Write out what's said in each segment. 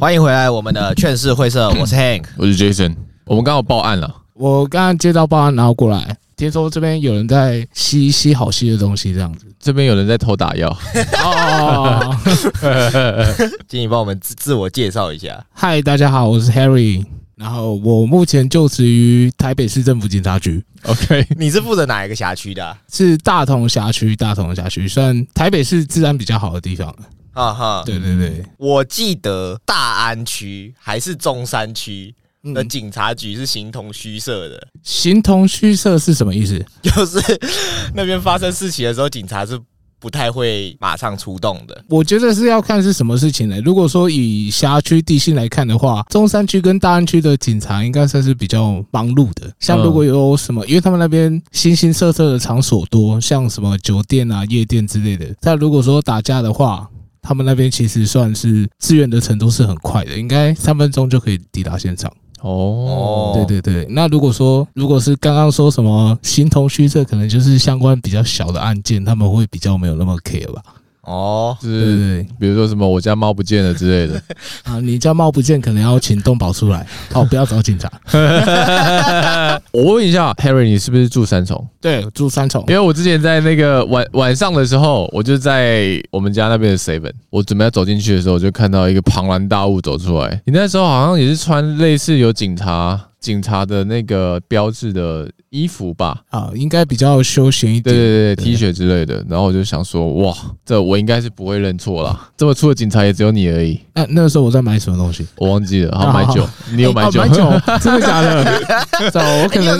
欢迎回来，我们的劝世会社，我是 Hank，我是 Jason。我们刚好报案了，我刚刚接到报案，然后过来，听说这边有人在吸吸好吸的东西，这样子。这边有人在偷打药。哦，请你帮我们自自我介绍一下。嗨，大家好，我是 Harry，然后我目前就职于台北市政府警察局。OK，你是负责哪一个辖区的、啊？是大同辖区，大同辖区算台北市治安比较好的地方。啊哈，对对对，我记得大安区还是中山区的警察局是形同虚设的。形同虚设是什么意思？就是那边发生事情的时候，警察是不太会马上出动的。我觉得是要看是什么事情呢？如果说以辖区地性来看的话，中山区跟大安区的警察应该算是比较忙碌的。像如果有什么，因为他们那边形形色色的场所多，像什么酒店啊、夜店之类的。但如果说打架的话，他们那边其实算是支援的程度是很快的，应该三分钟就可以抵达现场。哦，对对对。那如果说如果是刚刚说什么形同虚设，可能就是相关比较小的案件，他们会比较没有那么 care 吧。哦，是，比如说什么我家猫不见了之类的 啊，你家猫不见，可能要请动保出来，哦，不要找警察。我问一下，Harry，你是不是住三重？对，住三重。因为我之前在那个晚晚上的时候，我就在我们家那边的 seven，我准备要走进去的时候，我就看到一个庞然大物走出来。你那时候好像也是穿类似有警察。警察的那个标志的衣服吧，啊，应该比较休闲一点，对对对，T 恤之类的。然后我就想说，哇，这我应该是不会认错啦。这么粗的警察也只有你而已。那那个时候我在买什么东西？我忘记了。好，买酒，你有买酒？买酒，真的假的？走，我可能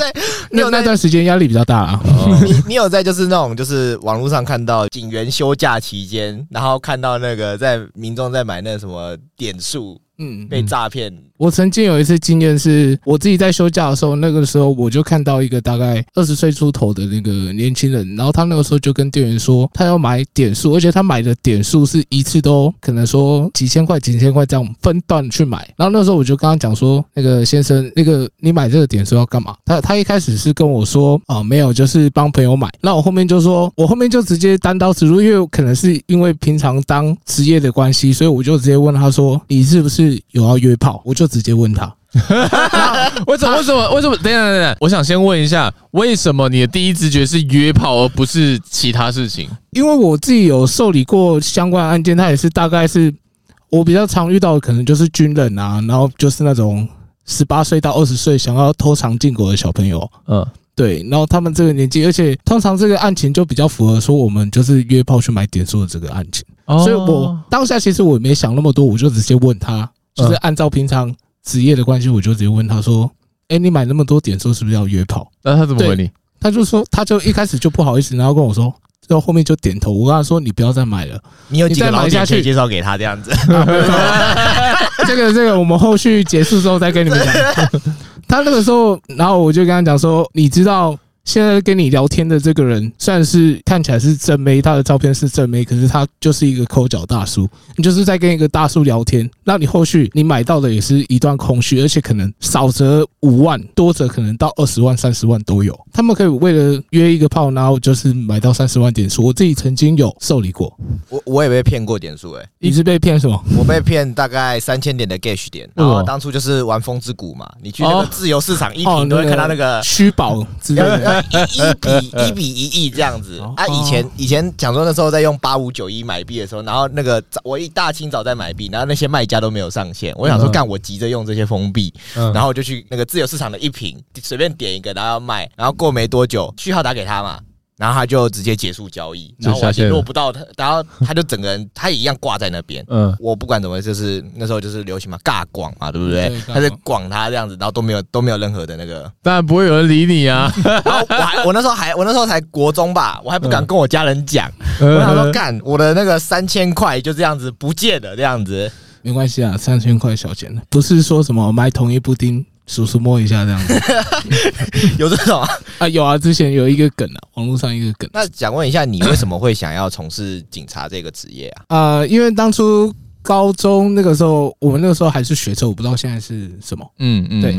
你有那段时间压力比较大啊。你你有在就是那种就是网络上看到警员休假期间，然后看到那个在民众在买那什么点数。嗯，被诈骗。我曾经有一次经验是，我自己在休假的时候，那个时候我就看到一个大概二十岁出头的那个年轻人，然后他那个时候就跟店员说，他要买点数，而且他买的点数是一次都可能说几千块、几千块这样分段去买。然后那时候我就跟他讲说，那个先生，那个你买这个点数要干嘛？他他一开始是跟我说，啊，没有，就是帮朋友买。那我后面就说，我后面就直接单刀直入，因为可能是因为平常当职业的关系，所以我就直接问他说，你是不是？有要约炮，我就直接问他，为什么？为什么？为什么？等等一下，我想先问一下，为什么你的第一直觉是约炮，而不是其他事情？因为我自己有受理过相关案件，他也是大概是我比较常遇到的，可能就是军人啊，然后就是那种十八岁到二十岁想要偷尝禁果的小朋友，嗯，对，然后他们这个年纪，而且通常这个案情就比较符合说我们就是约炮去买点数的这个案情。所以我当下其实我也没想那么多，我就直接问他，就是按照平常职业的关系，我就直接问他说：“哎，你买那么多点数是不是要约炮？”那他怎么回你？他就说，他就一开始就不好意思，然后跟我说，然后后面就点头。我跟他说：“你不要再买了，你有几个老点可以介绍给他这样子。” 这个这个我们后续结束之后再跟你们讲。他那个时候，然后我就跟他讲说：“你知道。”现在跟你聊天的这个人，算是看起来是正妹，他的照片是正妹，可是他就是一个抠脚大叔。你就是在跟一个大叔聊天，那你后续你买到的也是一段空虚，而且可能少则五万，多则可能到二十万、三十万都有。他们可以为了约一个炮，然后就是买到三十万点数。我自己曾经有受理过，我我也被骗过点数，诶，你是被骗什么？我被骗大概三千点的 Gash 点，然后当初就是玩风之谷嘛，你去那个自由市场一坪都会看到那个虚宝之类的。一一比一比一 亿这样子啊！以前以前讲说那时候在用八五九一买币的时候，然后那个我一大清早在买币，然后那些卖家都没有上线。我想说干，我急着用这些封闭，然后我就去那个自由市场的一瓶随便点一个，然后要卖，然后过没多久序号打给他嘛。然后他就直接结束交易，然后我联络不到他，然后他就整个人他也一样挂在那边。嗯，我不管怎么，就是那时候就是流行嘛，尬广嘛，对不对？他在广他这样子，然后都没有都没有任何的那个，当然不会有人理你啊。然后我还我那时候还我那时候才国中吧，我还不敢跟我家人讲，我想说干我的那个三千块就这样子不见了，这样子没关系啊，三千块小钱，不是说什么买统一布丁。叔叔摸一下这样子，有这种啊？啊有啊，之前有一个梗啊，网络上一个梗。那想问一下，你为什么会想要从事警察这个职业啊？呃，因为当初高中那个时候，我们那个时候还是学车，我不知道现在是什么。嗯嗯，对。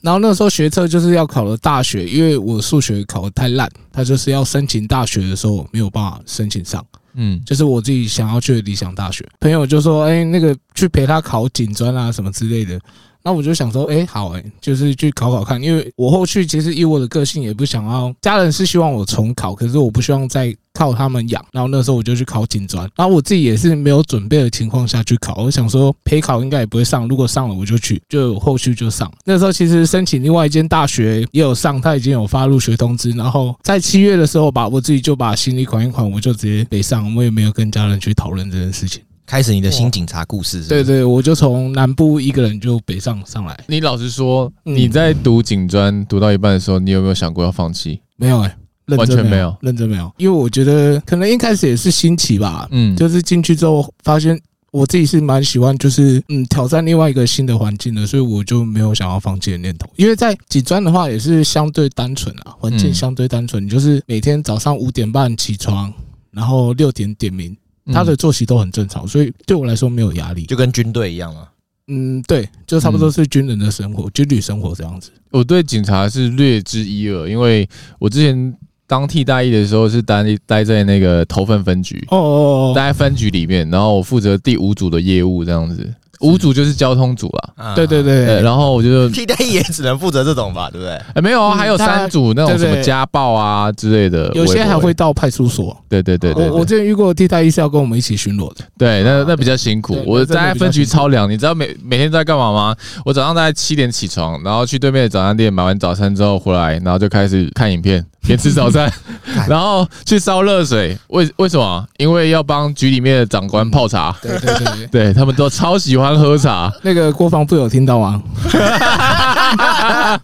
然后那个时候学车就是要考了大学，因为我数学考的太烂，他就是要申请大学的时候没有办法申请上。嗯，就是我自己想要去的理想大学。朋友就说，哎，那个去陪他考警专啊，什么之类的。那我就想说，哎，好哎，就是去考考看，因为我后续其实以我的个性也不想要，家人是希望我重考，可是我不希望再靠他们养。然后那时候我就去考警专，然后我自己也是没有准备的情况下去考，我想说陪考应该也不会上，如果上了我就去，就后续就上。那时候其实申请另外一间大学也有上，他已经有发入学通知，然后在七月的时候吧，我自己就把行李款一款，我就直接北上，我也没有跟家人去讨论这件事情。开始你的新警察故事是是，对对，我就从南部一个人就北上上来。你老实说，你在读警专读到一半的时候，你有没有想过要放弃？没有哎、欸，完全没有，认真没有。因为我觉得可能一开始也是新奇吧，嗯，就是进去之后发现我自己是蛮喜欢，就是嗯挑战另外一个新的环境的，所以我就没有想要放弃的念头。因为在警专的话也是相对单纯啊，环境相对单纯，就是每天早上五点半起床，然后六点点名。他的作息都很正常，所以对我来说没有压力，就跟军队一样啊。嗯，对，就差不多是军人的生活，军旅生活这样子。我对警察是略知一二，因为我之前当替代役的时候是待待在那个头份分局哦哦哦，待在分局里面，然后我负责第五组的业务这样子。五组就是交通组了，对对对，然后我就替代役也只能负责这种吧，对不对？哎，没有啊，还有三组那种什么家暴啊之类的，有些还会到派出所。对对对对，我我之前遇过替代役是要跟我们一起巡逻的，对，那那比较辛苦。我在分局超凉，你知道每每天在干嘛吗？我早上大概七点起床，然后去对面的早餐店买完早餐之后回来，然后就开始看影片。边吃早餐，然后去烧热水。为为什么？因为要帮局里面的长官泡茶。对对对，对他们都超喜欢喝茶。那个国防部有听到吗？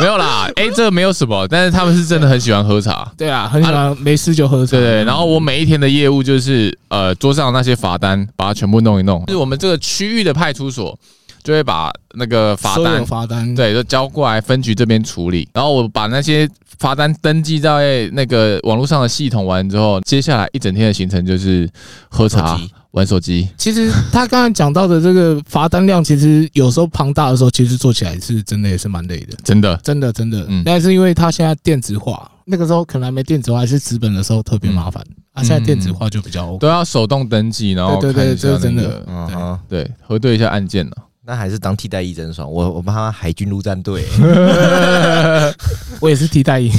没有啦，哎，这个没有什么，但是他们是真的很喜欢喝茶。对啊，很喜欢，没事就喝茶。对对，然后我每一天的业务就是，呃，桌上那些罚单，把它全部弄一弄。就是我们这个区域的派出所。就会把那个罚单，罚单对，就交过来分局这边处理。然后我把那些罚单登记在那个网络上的系统完之后，接下来一整天的行程就是喝茶、玩手机。其实他刚才讲到的这个罚单量，其实有时候庞大的时候，其实做起来是真的也是蛮累的，真的，真的，真的。嗯，但是因为他现在电子化，那个时候可能还没电子化，还是纸本的时候特别麻烦。啊，现在电子化就比较 OK，都要手动登记，然后对对对，这是真的，嗯，对，核对一下案件了。那还是当替代役真爽。我我妈妈海军陆战队，我也是替代役。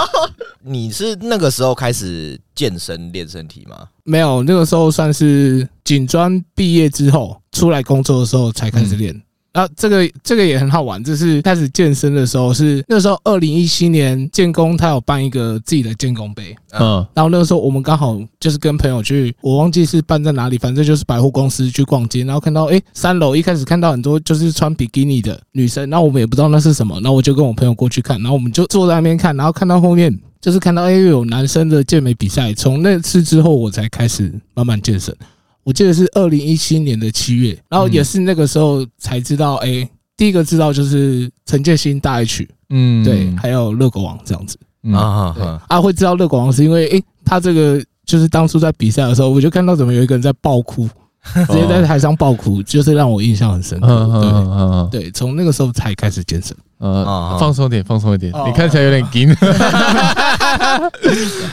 你是那个时候开始健身练身体吗？没有，那个时候算是警专毕业之后出来工作的时候才开始练。嗯啊，这个这个也很好玩，就是开始健身的时候是那时候二零一七年建工他有办一个自己的建工杯，嗯，然后那个时候我们刚好就是跟朋友去，我忘记是办在哪里，反正就是百货公司去逛街，然后看到诶三楼一开始看到很多就是穿比基尼的女生，然后我们也不知道那是什么，然后我就跟我朋友过去看，然后我们就坐在那边看，然后看到后面就是看到诶有男生的健美比赛，从那次之后我才开始慢慢健身。我记得是二零一七年的七月，然后也是那个时候才知道，哎、欸，第一个知道就是陈建新大 H，嗯，对，还有热狗王这样子，啊啊啊，会知道热狗王是因为，哎、欸，他这个就是当初在比赛的时候，我就看到怎么有一个人在爆哭。直接在台上爆哭，就是让我印象很深刻。对对，从那个时候才开始健身。呃，放松点，放松一点。你看起来有点紧。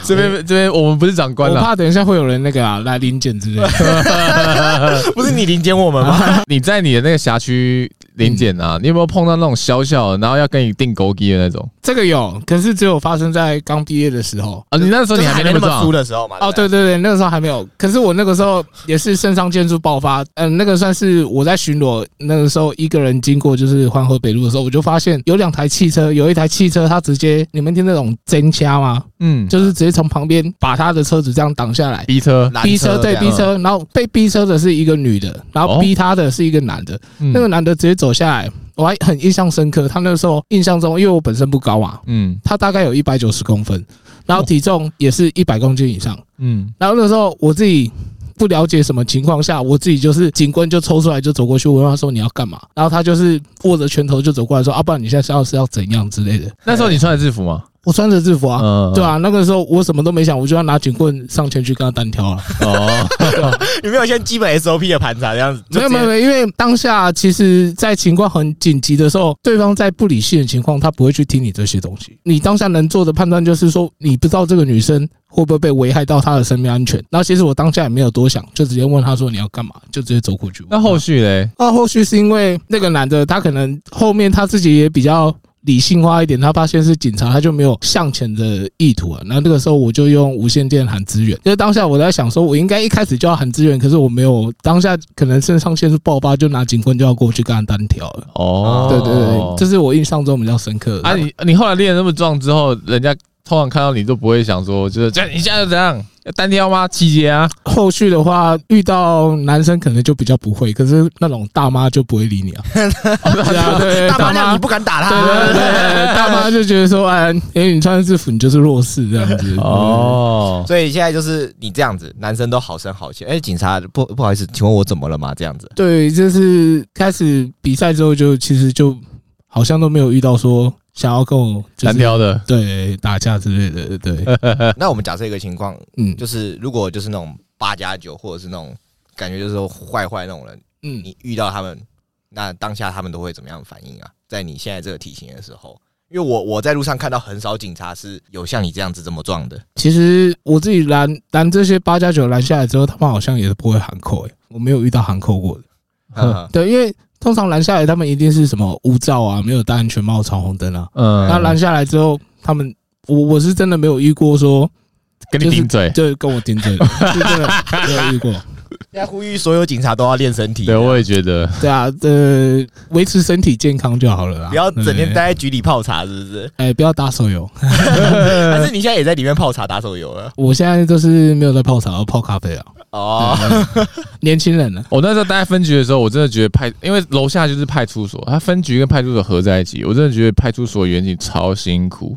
这边这边，我们不是长官了，我怕等一下会有人那个啊来临检之类的。不是你临检我们吗？你在你的那个辖区。临检啊，你有没有碰到那种小小的，然后要跟你定勾机的那种？这个有，可是只有发生在刚毕业的时候啊。你那时候你还没那么粗的时候嘛？哦，对对对，那个时候还没有。可是我那个时候也是肾上腺素爆发，嗯，那个算是我在巡逻，那个时候一个人经过就是环河北路的时候，我就发现有两台汽车，有一台汽车它直接，你们听那种真掐吗？嗯，就是直接从旁边把他的车子这样挡下来，逼车，逼车，对，逼车，然后被逼车的是一个女的，然后逼他的是一个男的，那个男的直接走下来。我还很印象深刻，他那个时候印象中，因为我本身不高嘛，嗯，他大概有一百九十公分，然后体重也是一百公斤以上，嗯，然后那个时候我自己不了解什么情况下，我自己就是警棍就抽出来就走过去，我问他说你要干嘛，然后他就是握着拳头就走过来说，啊，不然你现在是要是要怎样之类的。那时候你穿的制服吗？我穿着制服啊，嗯、对啊，那个时候我什么都没想，我就要拿警棍上前去跟他单挑了。哦，有没有先基本 SOP 的盘查这样子？没有没有没有，因为当下其实，在情况很紧急的时候，对方在不理性的情况，他不会去听你这些东西。你当下能做的判断就是说，你不知道这个女生会不会被危害到她的生命安全。然后其实我当下也没有多想，就直接问他说你要干嘛，就直接走过去。那后续嘞？那后续是因为那个男的他可能后面他自己也比较。理性化一点，他发现是警察，他就没有向前的意图啊。那那个时候我就用无线电喊支援，因为当下我在想说，我应该一开始就要喊支援，可是我没有。当下可能肾上腺素爆发，就拿警棍就要过去跟他单挑了。哦，对对对，这是我印象中比较深刻的。啊，你你后来练得那么壮之后，人家。通常看到你都不会想说，就是这样，你现在怎样要单挑吗？七节啊？后续的话遇到男生可能就比较不会，可是那种大妈就不会理你啊。对啊，对，大妈你不敢打他。对对对，大妈就觉得说，哎，因为你穿制服，你就是弱势这样子。哦，所以现在就是你这样子，男生都好声好气。哎，警察不不好意思，请问我怎么了吗？这样子。对，就是开始比赛之后，就其实就好像都没有遇到说。想要跟我单挑的，对，打架之类的，对。那我们假设一个情况，嗯，就是如果就是那种八加九，或者是那种感觉就是说坏坏那种人，嗯，你遇到他们，那当下他们都会怎么样反应啊？在你现在这个体型的时候，因为我我在路上看到很少警察是有像你这样子这么壮的。其实我自己拦拦这些八加九拦下来之后，他们好像也是不会喊扣，诶，我没有遇到喊扣过的。嗯，对，因为。通常拦下来，他们一定是什么无照啊，没有戴安全帽、闯红灯啊。嗯，那拦下来之后，他们我我是真的没有遇过说跟你顶嘴，对，跟我顶嘴，是真的没有遇过。现在呼吁所有警察都要练身体。对，我也觉得。对啊，呃，维持身体健康就好了啦。不要整天待在局里泡茶，是不是？哎，不要打手游。但是你现在也在里面泡茶打手游了？我现在都是没有在泡茶，我泡咖啡啊。哦，年轻人呢？我那时候待在分局的时候，我真的觉得派，因为楼下就是派出所，他分局跟派出所合在一起，我真的觉得派出所员警超辛苦。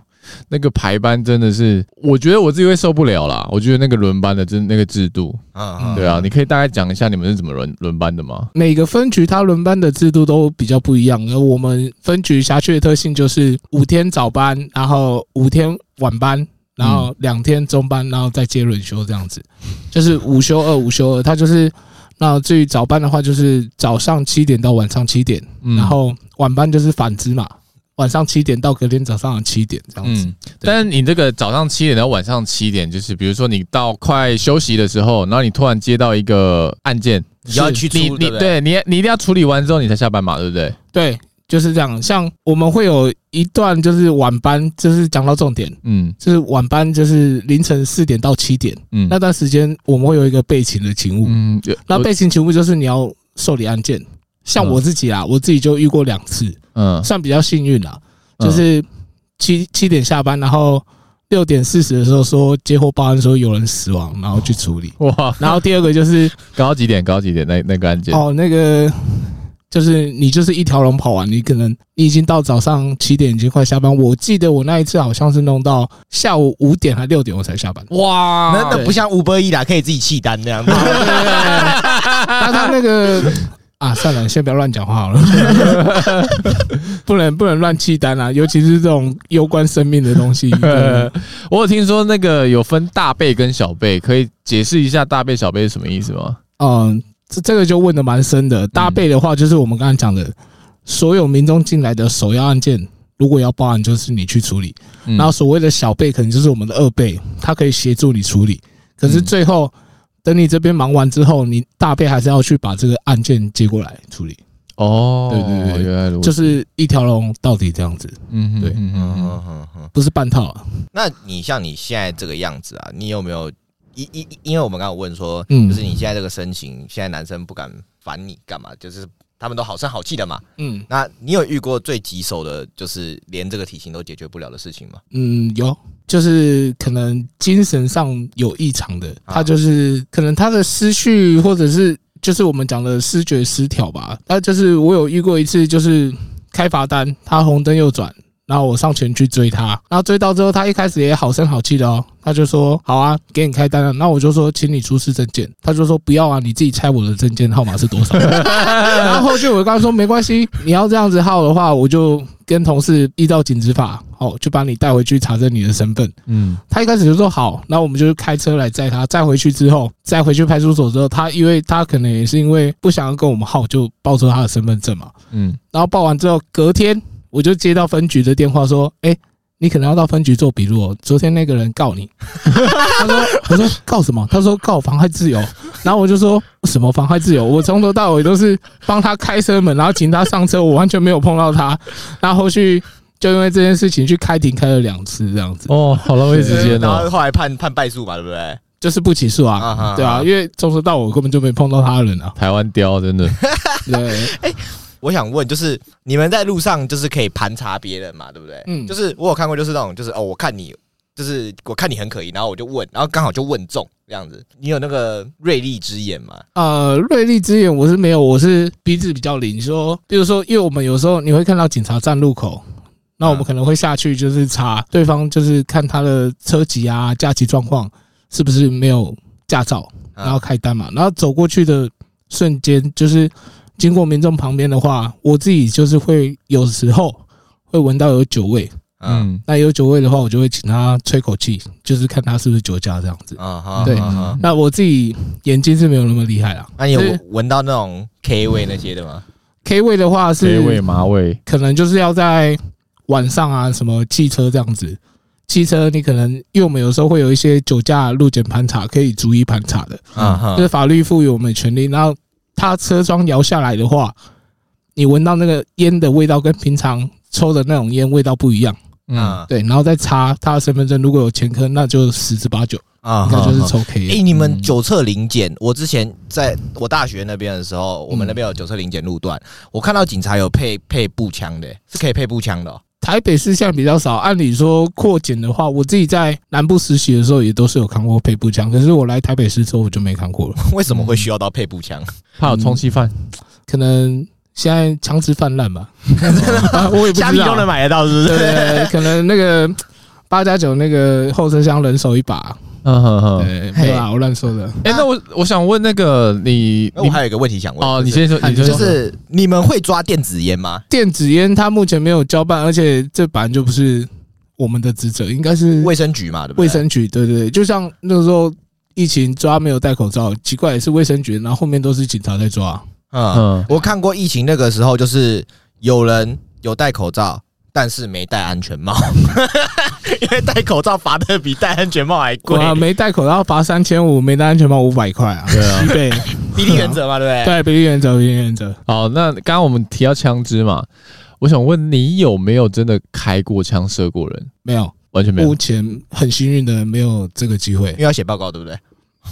那个排班真的是，我觉得我自己会受不了啦。我觉得那个轮班的，真那个制度，啊，对啊，你可以大概讲一下你们是怎么轮轮班的吗？每个分局它轮班的制度都比较不一样。而我们分局辖区的特性就是五天早班，然后五天晚班，然后两天中班，然后再接轮休这样子，就是午休二，午休二。它就是那至于早班的话，就是早上七点到晚上七点，然后晚班就是反之嘛。晚上七点到隔天早上七点这样子，嗯，但是你这个早上七点到晚上七点，就是比如说你到快休息的时候，然后你突然接到一个案件，你要去处理，你对你你一定要处理完之后你才下班嘛，对不对？对，就是这样。像我们会有一段就是晚班，就是讲到重点，嗯，就是晚班就是凌晨四点到七点，嗯，那段时间我们会有一个备勤的勤务，嗯，那备勤勤务就是你要受理案件。像我自己啊，我自己就遇过两次，嗯，算比较幸运啦。就是七七点下班，然后六点四十的时候说接获报案说有人死亡，然后去处理。哇！然后第二个就是搞到几点？搞到几点？那那个案件？哦，那个就是你就是一条龙跑完，你可能你已经到早上七点，已经快下班。我记得我那一次好像是弄到下午五点还六点我才下班。哇！那那不像 Uber Eats 啦，可以自己弃单那样 子。那他那个。啊，算了，先不要乱讲话好了，不能不能乱弃单啊，尤其是这种攸关生命的东西。我有听说那个有分大备跟小备，可以解释一下大备小备是什么意思吗？嗯，这这个就问的蛮深的。大备的话，就是我们刚才讲的，所有民众进来的首要案件，如果要报案，就是你去处理。然后所谓的小备，可能就是我们的二备，他可以协助你处理。可是最后。等你这边忙完之后，你大备还是要去把这个案件接过来处理。哦，对对对，原来如此，就是一条龙到底这样子。嗯，对，嗯嗯嗯嗯，不是半套啊。那你像你现在这个样子啊，你有没有因因？因为我们刚刚问说，就是你现在这个身形，现在男生不敢烦你干嘛？就是。他们都好声好气的嘛，嗯，那你有遇过最棘手的，就是连这个体型都解决不了的事情吗？嗯，有，就是可能精神上有异常的，他就是可能他的思绪，或者是就是我们讲的视觉失调吧。那就是我有遇过一次，就是开罚单，他红灯右转，然后我上前去追他，然后追到之后，他一开始也好声好气的哦，他就说好啊，给你开单了。那我就说，请你出示证件，他就说不要啊，你自己猜我的证件号码是多少。然后后续我就跟他说没关系，你要这样子号的话，我就跟同事依照警执法，哦，就把你带回去查证你的身份。嗯，他一开始就说好，那我们就开车来载他，载回去之后，载回去派出所之后，他因为他可能也是因为不想要跟我们号，就报出他的身份证嘛。嗯，然后报完之后，隔天。我就接到分局的电话说：“哎，你可能要到分局做笔录哦。昨天那个人告你。”他说：“我说告什么？”他说：“告妨害自由。”然后我就说：“什么妨害自由？我从头到尾都是帮他开车门，然后请他上车，我完全没有碰到他。然后后续就因为这件事情去开庭开了两次，这样子。哦，好浪费时间哦。然后后来判判败诉嘛，对不对？就是不起诉啊，对啊，因为从头到尾根本就没碰到他人啊。台湾刁，真的。对。我想问，就是你们在路上就是可以盘查别人嘛，对不对？嗯，就是我有看过，就是那种，就是哦，我看你，就是我看你很可疑，然后我就问，然后刚好就问中这样子。你有那个锐利之眼吗？呃，锐利之眼我是没有，我是鼻子比较灵。说，比如说，因为我们有时候你会看到警察站路口，那我们可能会下去，就是查对方，就是看他的车籍啊、驾驶状况是不是没有驾照，然后开单嘛。然后走过去的瞬间，就是。经过民众旁边的话，我自己就是会有时候会闻到有酒味，嗯，那有酒味的话，我就会请他吹口气，就是看他是不是酒驾这样子。啊，对，那我自己眼睛是没有那么厉害啦。那你有闻到那种 K 味那些的吗？K 味的话是 K 味麻味，可能就是要在晚上啊，什么汽车这样子，汽车你可能因为我们有时候会有一些酒驾路检盘查，可以逐一盘查的，啊哈，就是法律赋予我们的权利，然后。他车窗摇下来的话，你闻到那个烟的味道跟平常抽的那种烟味道不一样，嗯，对，然后再查他的身份证，如果有前科，那就十之八九啊，那就是抽 K。哎，你们九测零检，我之前在我大学那边的时候，我们那边有九测零检路段，我看到警察有配配步枪的，是可以配步枪的。台北市现在比较少，按理说扩减的话，我自己在南部实习的时候也都是有看过配步枪，可是我来台北市之后我就没看过了。为什么会需要到配步枪？怕有充气犯？可能现在枪支泛滥吧。我也不知道，虾皮都能买得到，是不是？对，对，对，可能那个八加九那个后车厢人手一把。嗯哼哼，没有啊，我乱说的。哎，那我我想问那个你，我还有一个问题想问哦，你先说，你就是你们会抓电子烟吗？电子烟它目前没有交办，而且这本来就不是我们的职责，应该是卫生局嘛，对不对？卫生局，对对对，就像那时候疫情抓没有戴口罩，奇怪也是卫生局，然后后面都是警察在抓。嗯，我看过疫情那个时候，就是有人有戴口罩。但是没戴安全帽，因为戴口罩罚的比戴安全帽还贵啊！没戴口罩罚三千五，没戴安全帽五百块啊！对啊，对，比例原则嘛，对不对？对，比例原则，比例原则。好，那刚刚我们提到枪支嘛，我想问你有没有真的开过枪射过人？没有，完全没有。目前很幸运的没有这个机会，因为要写报告，对不对？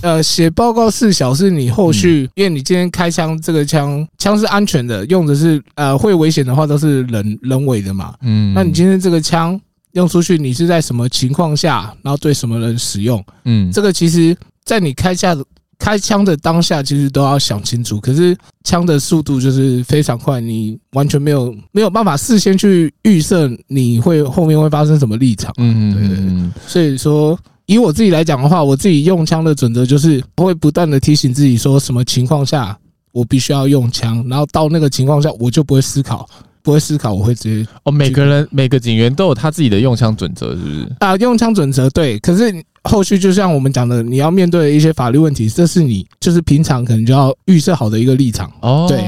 呃，写报告四小是，你后续，因为你今天开枪，这个枪枪是安全的，用的是呃会危险的话都是人人为的嘛。嗯，那你今天这个枪用出去，你是在什么情况下，然后对什么人使用？嗯，这个其实，在你开下开枪的当下，其实都要想清楚。可是枪的速度就是非常快，你完全没有没有办法事先去预设你会后面会发生什么立场。嗯嗯嗯，所以说。以我自己来讲的话，我自己用枪的准则就是我会不断的提醒自己，说什么情况下我必须要用枪，然后到那个情况下我就不会思考，不会思考，我会直接哦。每个人每个警员都有他自己的用枪准则，是不是？啊，用枪准则对。可是后续就像我们讲的，你要面对的一些法律问题，这是你就是平常可能就要预设好的一个立场。哦，对，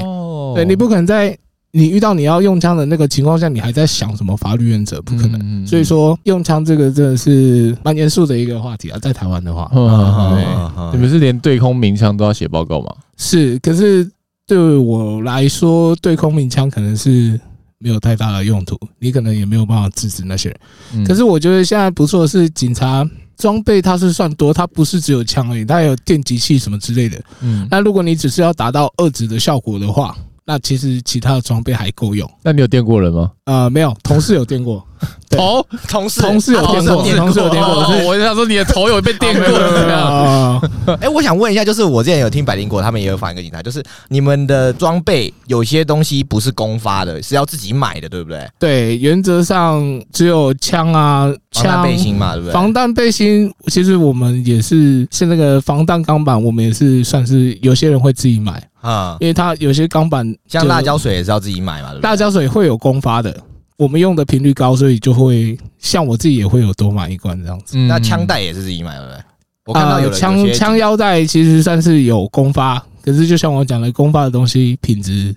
对你不可能在。你遇到你要用枪的那个情况下，你还在想什么法律原则？不可能。所以说，用枪这个真的是蛮严肃的一个话题啊，在台湾的话，对，你们是连对空鸣枪都要写报告吗？是，可是对我来说，对空鸣枪可能是没有太大的用途，你可能也没有办法制止那些人。可是我觉得现在不错的是，警察装备它是算多，它不是只有枪而已，它还有电击器什么之类的。嗯，那如果你只是要达到遏制的效果的话。那其实其他的装备还够用。那你有电过人吗？呃，没有，同事有电过。头同事同事有电过，同事有电过。我就想说你的头有被电过怎么样？哎，我想问一下，就是我之前有听百灵果，他们也有访一个警察，就是你们的装备有些东西不是公发的，是要自己买的，对不对？对，原则上只有枪啊，枪背心嘛，对不对？防弹背心，其实我们也是，是那个防弹钢板，我们也是算是有些人会自己买啊，因为它有些钢板，像辣椒水也是要自己买嘛，对不对？辣椒水会有公发的。我们用的频率高，所以就会像我自己也会有多买一罐这样子。那枪带也是自己买的，我看到有枪枪腰带其实算是有公发，可是就像我讲的，公发的东西品质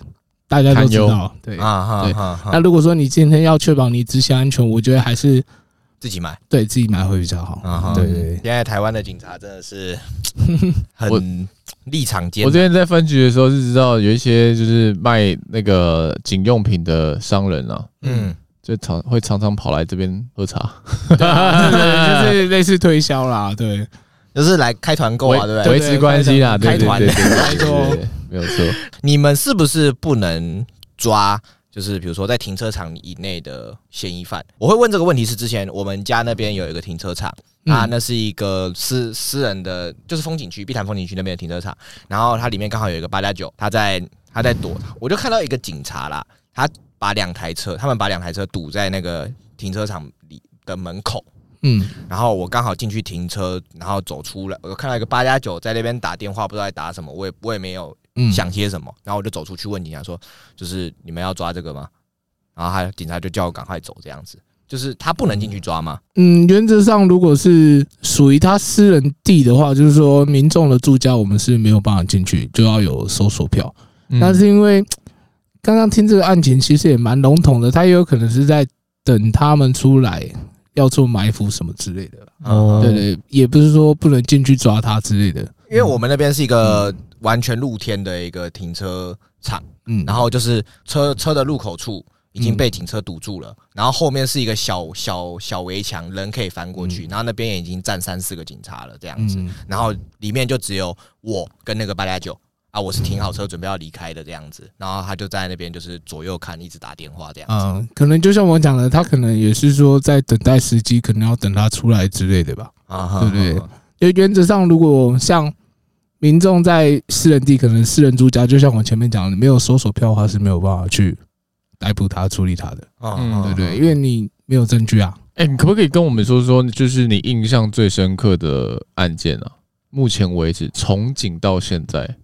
大家都知道。对啊，对。那如果说你今天要确保你执行安全，我觉得还是自己买，对自己买会比较好。对对。现在台湾的警察真的是 很立场坚。我之前在分局的时候是知道有一些就是卖那个警用品的商人啊，嗯，就常会常常跑来这边喝茶，对，就是类似推销啦，对，就是来开团购啊，对不对？维持关系啦，开团，没错，没有错。你们是不是不能抓？就是比如说在停车场以内的嫌疑犯，我会问这个问题是之前我们家那边有一个停车场。啊，那是一个私私人的，就是风景区，碧潭风景区那边的停车场。然后它里面刚好有一个八加九，他在他在躲，我就看到一个警察啦，他把两台车，他们把两台车堵在那个停车场里的门口。嗯，然后我刚好进去停车，然后走出来，我看到一个八加九在那边打电话，不知道在打什么，我也我也没有想些什么，然后我就走出去问警察说，就是你们要抓这个吗？然后他警察就叫我赶快走，这样子。就是他不能进去抓吗？嗯，原则上，如果是属于他私人地的话，就是说民众的住家，我们是没有办法进去，就要有搜索票。那是因为刚刚听这个案情，其实也蛮笼统的，他也有可能是在等他们出来要做埋伏什么之类的。哦，对对，也不是说不能进去抓他之类的。因为我们那边是一个完全露天的一个停车场，嗯，然后就是车车的入口处。已经被警车堵住了，然后后面是一个小小小围墙，人可以翻过去，然后那边也已经站三四个警察了，这样子，然后里面就只有我跟那个八加九啊，我是停好车准备要离开的这样子，然后他就在那边就是左右看，一直打电话这样子。嗯，可能就像我讲的，他可能也是说在等待时机，可能要等他出来之类的吧，啊，对不对？因为原则上，如果像民众在私人地，可能私人住家，就像我前面讲的，没有搜索票的话是没有办法去。逮捕他，处理他的，嗯，对对，因为你没有证据啊。哎，你可不可以跟我们说说，就是你印象最深刻的案件啊？目前为止，从警到现在，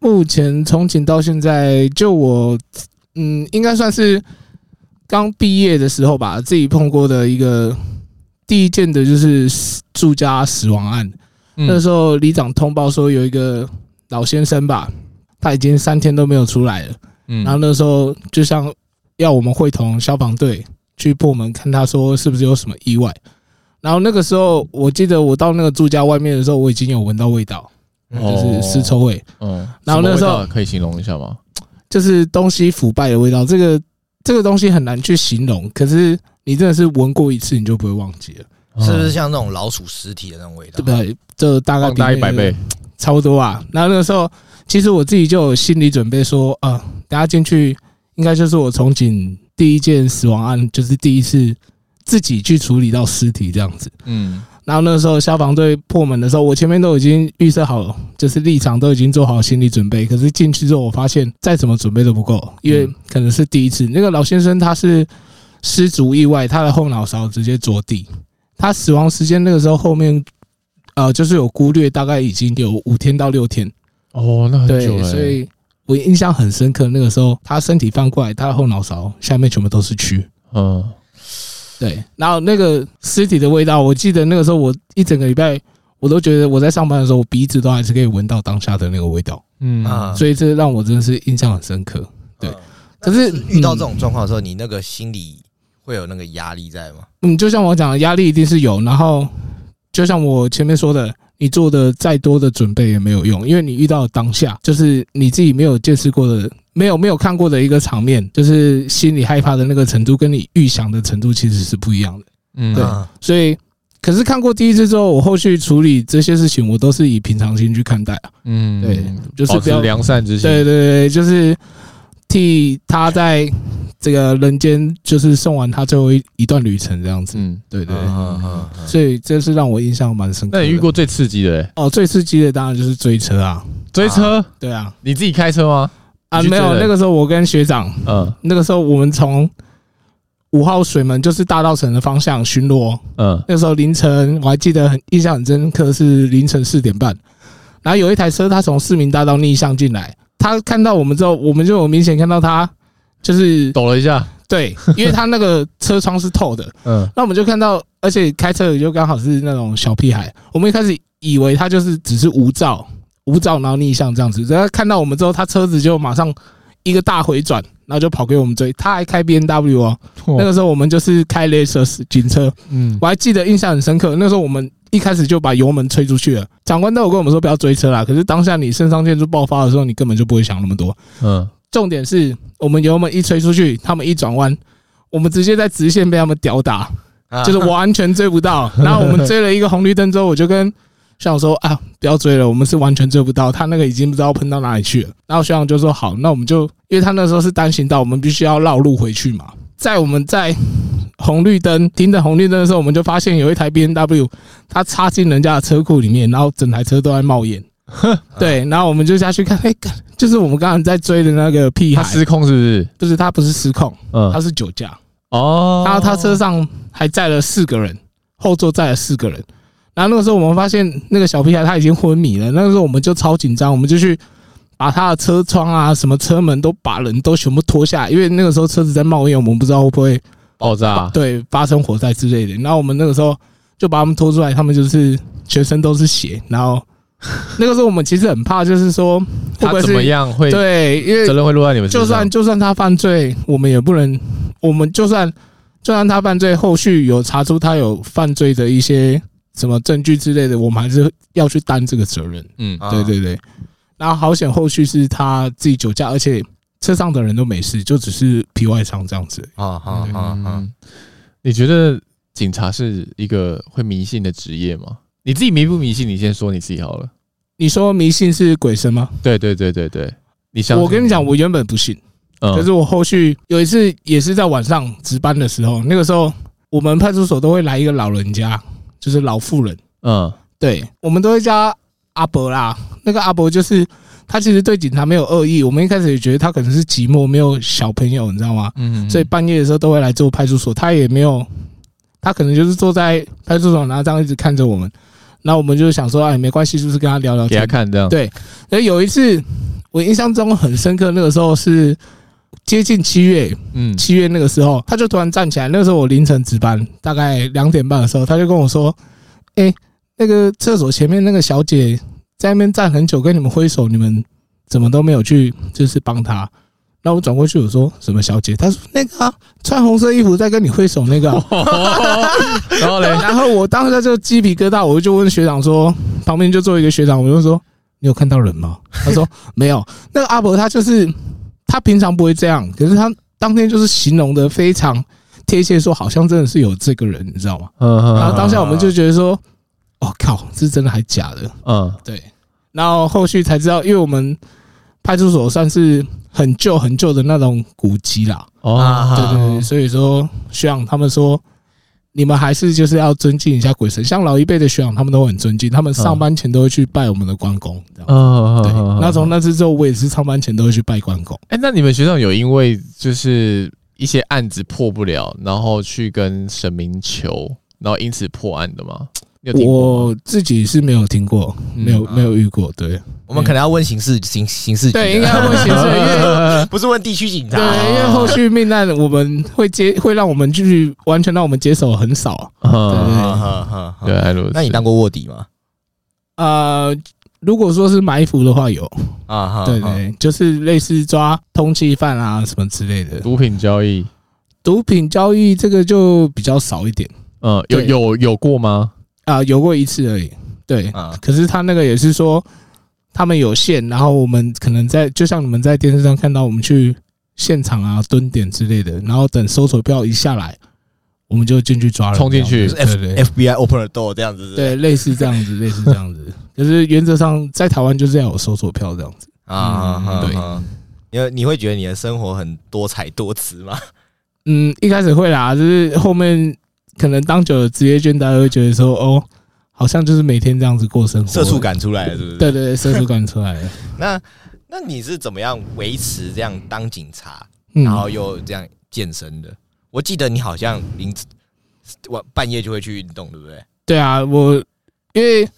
目前从警到现在，就我，嗯，应该算是刚毕业的时候吧，自己碰过的一个第一件的就是住家死亡案。那时候里长通报说，有一个老先生吧，他已经三天都没有出来了。嗯，然后那时候就像。要我们会同消防队去破门，看他说是不是有什么意外。然后那个时候，我记得我到那个住家外面的时候，我已经有闻到味道，就是尸臭味。嗯，然后那个时候可以形容一下吗？就是东西腐败的味道。这个这个东西很难去形容，可是你真的是闻过一次，你就不会忘记了。是不是像那种老鼠尸体的那种味道？对不对？这大概大一百倍，差不多啊。然后那个时候，其实我自己就有心理准备，说啊，等下进去。应该就是我从警第一件死亡案，就是第一次自己去处理到尸体这样子。嗯，然后那个时候消防队破门的时候，我前面都已经预设好了，就是立场都已经做好心理准备。可是进去之后，我发现再怎么准备都不够，因为可能是第一次。那个老先生他是失足意外，他的后脑勺直接着地。他死亡时间那个时候后面呃，就是有估略，大概已经有五天到六天。哦，那很久了。对，所以。我印象很深刻，那个时候他身体翻过来，他的后脑勺下面全部都是蛆。嗯，对。然后那个尸体的味道，我记得那个时候我一整个礼拜，我都觉得我在上班的时候，我鼻子都还是可以闻到当下的那个味道。嗯啊，所以这让我真的是印象很深刻。对，可是遇到这种状况的时候，你那个心里会有那个压力在吗？嗯，就像我讲的，压力一定是有。然后就像我前面说的。你做的再多的准备也没有用，因为你遇到当下就是你自己没有见识过的、没有没有看过的一个场面，就是心里害怕的那个程度，跟你预想的程度其实是不一样的。嗯，对，所以可是看过第一次之后，我后续处理这些事情，我都是以平常心去看待啊。嗯，对，就是不要良善之心。对对对，就是替他在这个人间就是送完他最后一一段旅程这样子。嗯，对对，嗯嗯所以这是让我印象蛮深刻。那你遇过最刺激的、欸？哦，最刺激的当然就是追车啊，追车。对啊，你自己开车吗？啊，没有，那个时候我跟学长，嗯，那个时候我们从五号水门就是大道城的方向巡逻，嗯，那时候凌晨我还记得很印象很深刻是凌晨四点半，然后有一台车它从市民大道逆向进来，他看到我们之后，我们就有明显看到他就是抖了一下，对，因为他那个车窗是透的，嗯，那我们就看到，而且开车的就刚好是那种小屁孩，我们一开始以为他就是只是无照。无照，然后逆向这样子，然后看到我们之后，他车子就马上一个大回转，然后就跑给我们追。他还开 B N W 哦，那个时候我们就是开 Lexus 警车，嗯，我还记得印象很深刻。那时候我们一开始就把油门吹出去了，长官都有跟我们说不要追车啦。可是当下你肾上腺素爆发的时候，你根本就不会想那么多。嗯，重点是我们油门一吹出去，他们一转弯，我们直接在直线被他们吊打，就是完全追不到。然后我们追了一个红绿灯之后，我就跟。学长说啊，不要追了，我们是完全追不到，他那个已经不知道喷到哪里去了。然后学长就说好，那我们就因为他那时候是单行道，我们必须要绕路回去嘛。在我们在红绿灯停等红绿灯的时候，我们就发现有一台 B N W，它插进人家的车库里面，然后整台车都在冒烟。对，然后我们就下去看，哎，就是我们刚刚在追的那个屁孩，他失控是不是？不是，他不是失控，嗯，他是酒驾。哦，然后他车上还载了四个人，后座载了四个人。然后那个时候，我们发现那个小屁孩他已经昏迷了。那个时候，我们就超紧张，我们就去把他的车窗啊、什么车门都把人都全部拖下来，因为那个时候车子在冒烟，我们不知道会不会爆炸，对，发生火灾之类的。然后我们那个时候就把他们拖出来，他们就是全身都是血。然后那个时候我们其实很怕，就是说会不会他怎么样会对，因为责任会落在你们。就算就算他犯罪，我们也不能，我们就算就算他犯罪，后续有查出他有犯罪的一些。什么证据之类的，我们还是要去担这个责任。嗯，对对对。然后好险，后续是他自己酒驾，而且车上的人都没事，就只是皮外伤这样子。啊啊啊啊！你觉得警察是一个会迷信的职业吗？你自己迷不迷信？你先说你自己好了。你说迷信是鬼神吗？对对对对对。你想，我跟你讲，我原本不信，可是我后续有一次也是在晚上值班的时候，那个时候我们派出所都会来一个老人家。就是老妇人，嗯，对，我们都会叫阿伯啦。那个阿伯就是他，其实对警察没有恶意。我们一开始也觉得他可能是寂寞，没有小朋友，你知道吗？嗯，所以半夜的时候都会来做派出所。他也没有，他可能就是坐在派出所，然后这样一直看着我们。那我们就想说，哎，没关系，就是跟他聊聊天，给他看这样。对，而有一次我印象中很深刻，那个时候是。接近七月，嗯，七月那个时候，他就突然站起来。那个时候我凌晨值班，大概两点半的时候，他就跟我说：“哎，那个厕所前面那个小姐在那边站很久，跟你们挥手，你们怎么都没有去，就是帮她。”然后我转过去，我说：“什么小姐？”他说：“那个啊，穿红色衣服在跟你挥手那个。”然后嘞，然后我当时就鸡皮疙瘩，我就问学长说：“旁边就坐一个学长，我就说你有看到人吗？”他说：“没有。”那个阿伯他就是。他平常不会这样，可是他当天就是形容的非常贴切，说好像真的是有这个人，你知道吗？嗯，然后当下我们就觉得说，哦靠，这是真的还假的？嗯，对。然后后续才知道，因为我们派出所算是很旧很旧的那种古迹啦。哦，对对对，所以说学长他们说。你们还是就是要尊敬一下鬼神，像老一辈的学长，他们都很尊敬，他们上班前都会去拜我们的关公。嗯，对。那从那次之后，我也是上班前都会去拜关公。哎，那你们学长有因为就是一些案子破不了，然后去跟神明求，然后因此破案的吗？我自己是没有听过，没有没有遇过。对，我们可能要问刑事刑刑事局。对，应该要问刑事，因 为不是问地区警察。对，因为后续命案我们会接，会让我们继续完全让我们接手很少。对对对。对，那你当过卧底吗？呃，如果说是埋伏的话，有啊。对对，就是类似抓通缉犯啊什么之类的。毒品交易，毒品交易这个就比较少一点。嗯，有有有过吗？啊，游过一次而已，对，啊可是他那个也是说他们有限，然后我们可能在，就像你们在电视上看到我们去现场啊蹲点之类的，然后等搜索票一下来，我们就进去抓了，冲进去，对对，FBI open the door 这样子，对，类似这样子，类似这样子，可是原则上在台湾就是要有搜索票这样子啊，对。因为你会觉得你的生活很多彩多姿吗？嗯，一开始会啦，就是后面可能当久了职业倦怠，会觉得说，哦，好像就是每天这样子过生活，社畜感出来了，是不是？对对对，社畜感出来了。那那你是怎么样维持这样当警察，然后又这样健身的？我记得你好像凌晚半夜就会去运动，对不对？对啊，我因为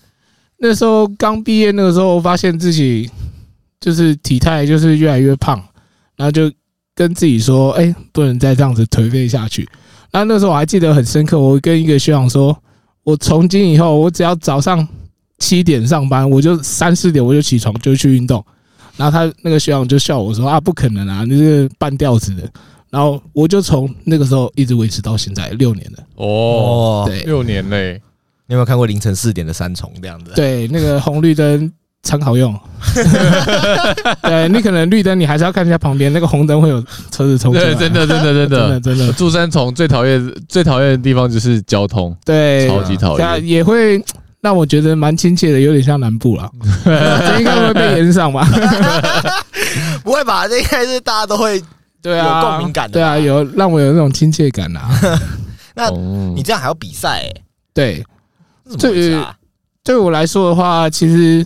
那时候刚毕业，那个时候发现自己。就是体态就是越来越胖，然后就跟自己说：“哎，不能再这样子颓废下去。”然后那时候我还记得很深刻，我跟一个学长说：“我从今以后，我只要早上七点上班，我就三四点我就起床就去运动。”然后他那个学长就笑我说：“啊，不可能啊，你是半吊子的。”然后我就从那个时候一直维持到现在六年了。哦，对，六年嘞！你有没有看过凌晨四点的三重这样子？对，那个红绿灯。参考用，对，你可能绿灯，你还是要看一下旁边那个红灯会有车子冲。对，真的，真的，真的，真的，真的。住三重最讨厌、最讨厌的地方就是交通，对，超级讨厌。也会 让我觉得蛮亲切的，有点像南部了。这应该会被延上吧？不会吧？这应该是大家都会对啊有共鸣感的，对啊，有让我有那种亲切感啊。那你这样还要比赛？欸？对，对，对我来说的话，其实。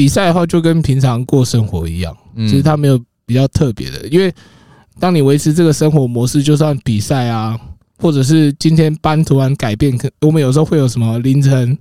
比赛的话就跟平常过生活一样，其实它没有比较特别的，因为当你维持这个生活模式，就算比赛啊，或者是今天班突然改变，可我们有时候会有什么凌晨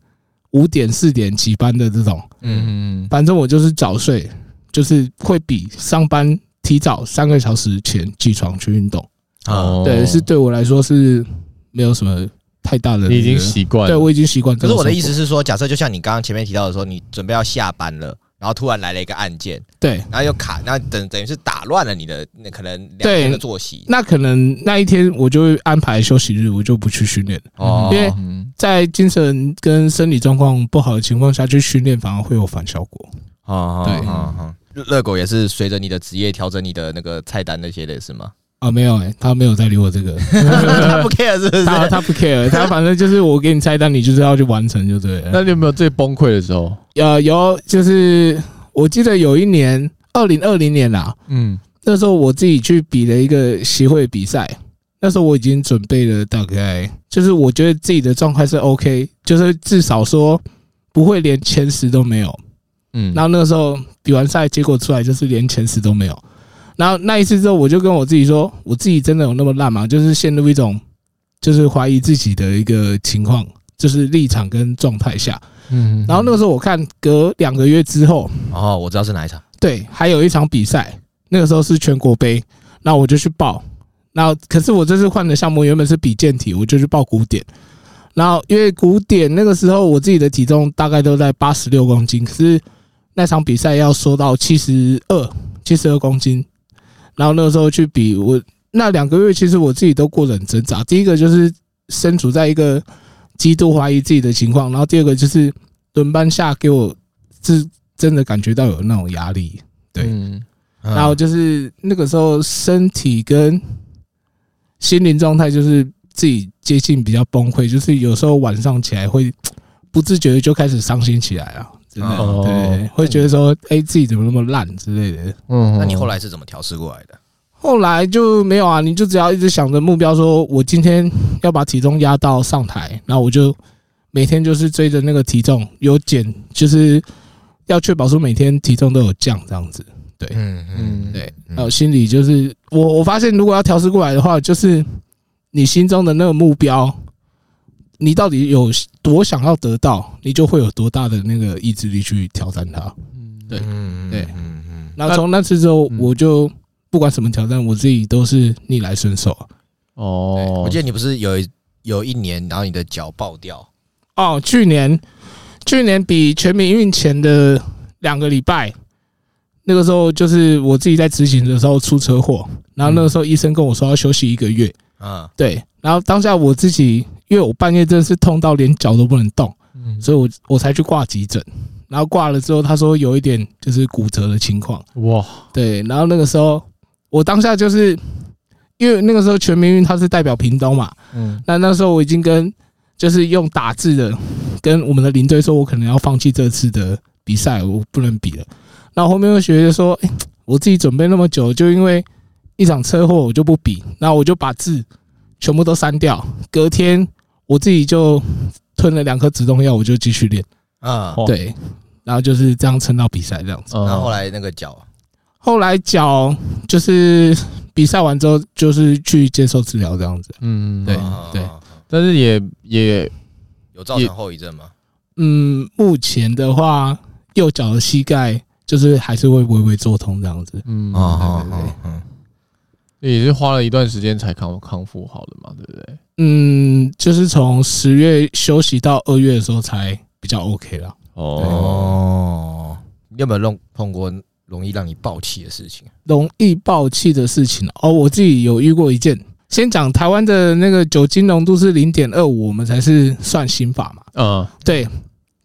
五点、四点起班的这种，嗯，反正我就是早睡，就是会比上班提早三个小时前起床去运动，哦，对，是对我来说是没有什么。太大了，你已经习惯了。对，我已经习惯。可是我的意思是说，假设就像你刚刚前面提到的说，你准备要下班了，然后突然来了一个案件，对，然后又卡，那等等于是打乱了你的那可能两天的作息。那可能那一天我就会安排休息日，我就不去训练哦，因为在精神跟生理状况不好的情况下去训练，反而会有反效果。哦，对，热狗也是随着你的职业调整你的那个菜单那些的是吗？啊，没有哎、欸，他没有在理我这个，他不 care 是不是？他他不 care，他反正就是我给你菜单，你就是要去完成就对了。那你有没有最崩溃的时候？呃，有，就是我记得有一年，二零二零年啦，嗯，那时候我自己去比了一个协会比赛，那时候我已经准备了大概，就是我觉得自己的状态是 OK，就是至少说不会连前十都没有，嗯，然后那个时候比完赛，结果出来就是连前十都没有。然后那一次之后，我就跟我自己说，我自己真的有那么烂吗？就是陷入一种，就是怀疑自己的一个情况，就是立场跟状态下。嗯。然后那个时候，我看隔两个月之后，哦，我知道是哪一场。对，还有一场比赛，那个时候是全国杯，那我就去报。那可是我这次换的项目原本是比健体，我就去报古典。然后因为古典那个时候我自己的体重大概都在八十六公斤，可是那场比赛要缩到七十二，七十二公斤。然后那个时候去比，我那两个月其实我自己都过得很挣扎。第一个就是身处在一个极度怀疑自己的情况，然后第二个就是轮班下给我是真的感觉到有那种压力，对。然后就是那个时候身体跟心灵状态就是自己接近比较崩溃，就是有时候晚上起来会不自觉的就开始伤心起来啊。真的，对，会觉得说，哎，自己怎么那么烂之类的。嗯，那你后来是怎么调试过来的？后来就没有啊，你就只要一直想着目标，说我今天要把体重压到上台，然后我就每天就是追着那个体重有减，就是要确保说每天体重都有降这样子。对，嗯嗯，对。然后心里就是我我发现，如果要调试过来的话，就是你心中的那个目标。你到底有多想要得到，你就会有多大的那个意志力去挑战它。嗯，对，对，嗯嗯。那从那次之后，我就不管什么挑战，我自己都是逆来顺受。哦，我记得你不是有有一年，然后你的脚爆掉。哦，去年，去年比全民运前的两个礼拜，那个时候就是我自己在执行的时候出车祸，然后那个时候医生跟我说要休息一个月。啊，对，然后当下我自己。因为我半夜真的是痛到连脚都不能动，嗯所以我我才去挂急诊。然后挂了之后，他说有一点就是骨折的情况。哇，对。然后那个时候，我当下就是因为那个时候全民运他是代表屏东嘛，嗯，那那时候我已经跟就是用打字的跟我们的领队说，我可能要放弃这次的比赛，我不能比了。那后后面又觉得说，哎，我自己准备那么久，就因为一场车祸，我就不比，然后我就把字全部都删掉。隔天我自己就吞了两颗止痛药，我就继续练。啊，对，然后就是这样撑到比赛这样子。然后后来那个脚，后来脚就是比赛完之后，就是去接受治疗这样子。嗯，对对，但是也也有造成后遗症吗？嗯，目前的话，右脚的膝盖就是还是会微微作痛这样子。嗯，啊，对对对，嗯，也是花了一段时间才康康复好的嘛，对不对？嗯，就是从十月休息到二月的时候才比较 OK 了。哦，你有没有弄碰过容易让你爆气的事情？容易爆气的事情哦，我自己有遇过一件。先讲台湾的那个酒精浓度是零点二五，我们才是算刑法嘛。嗯，对。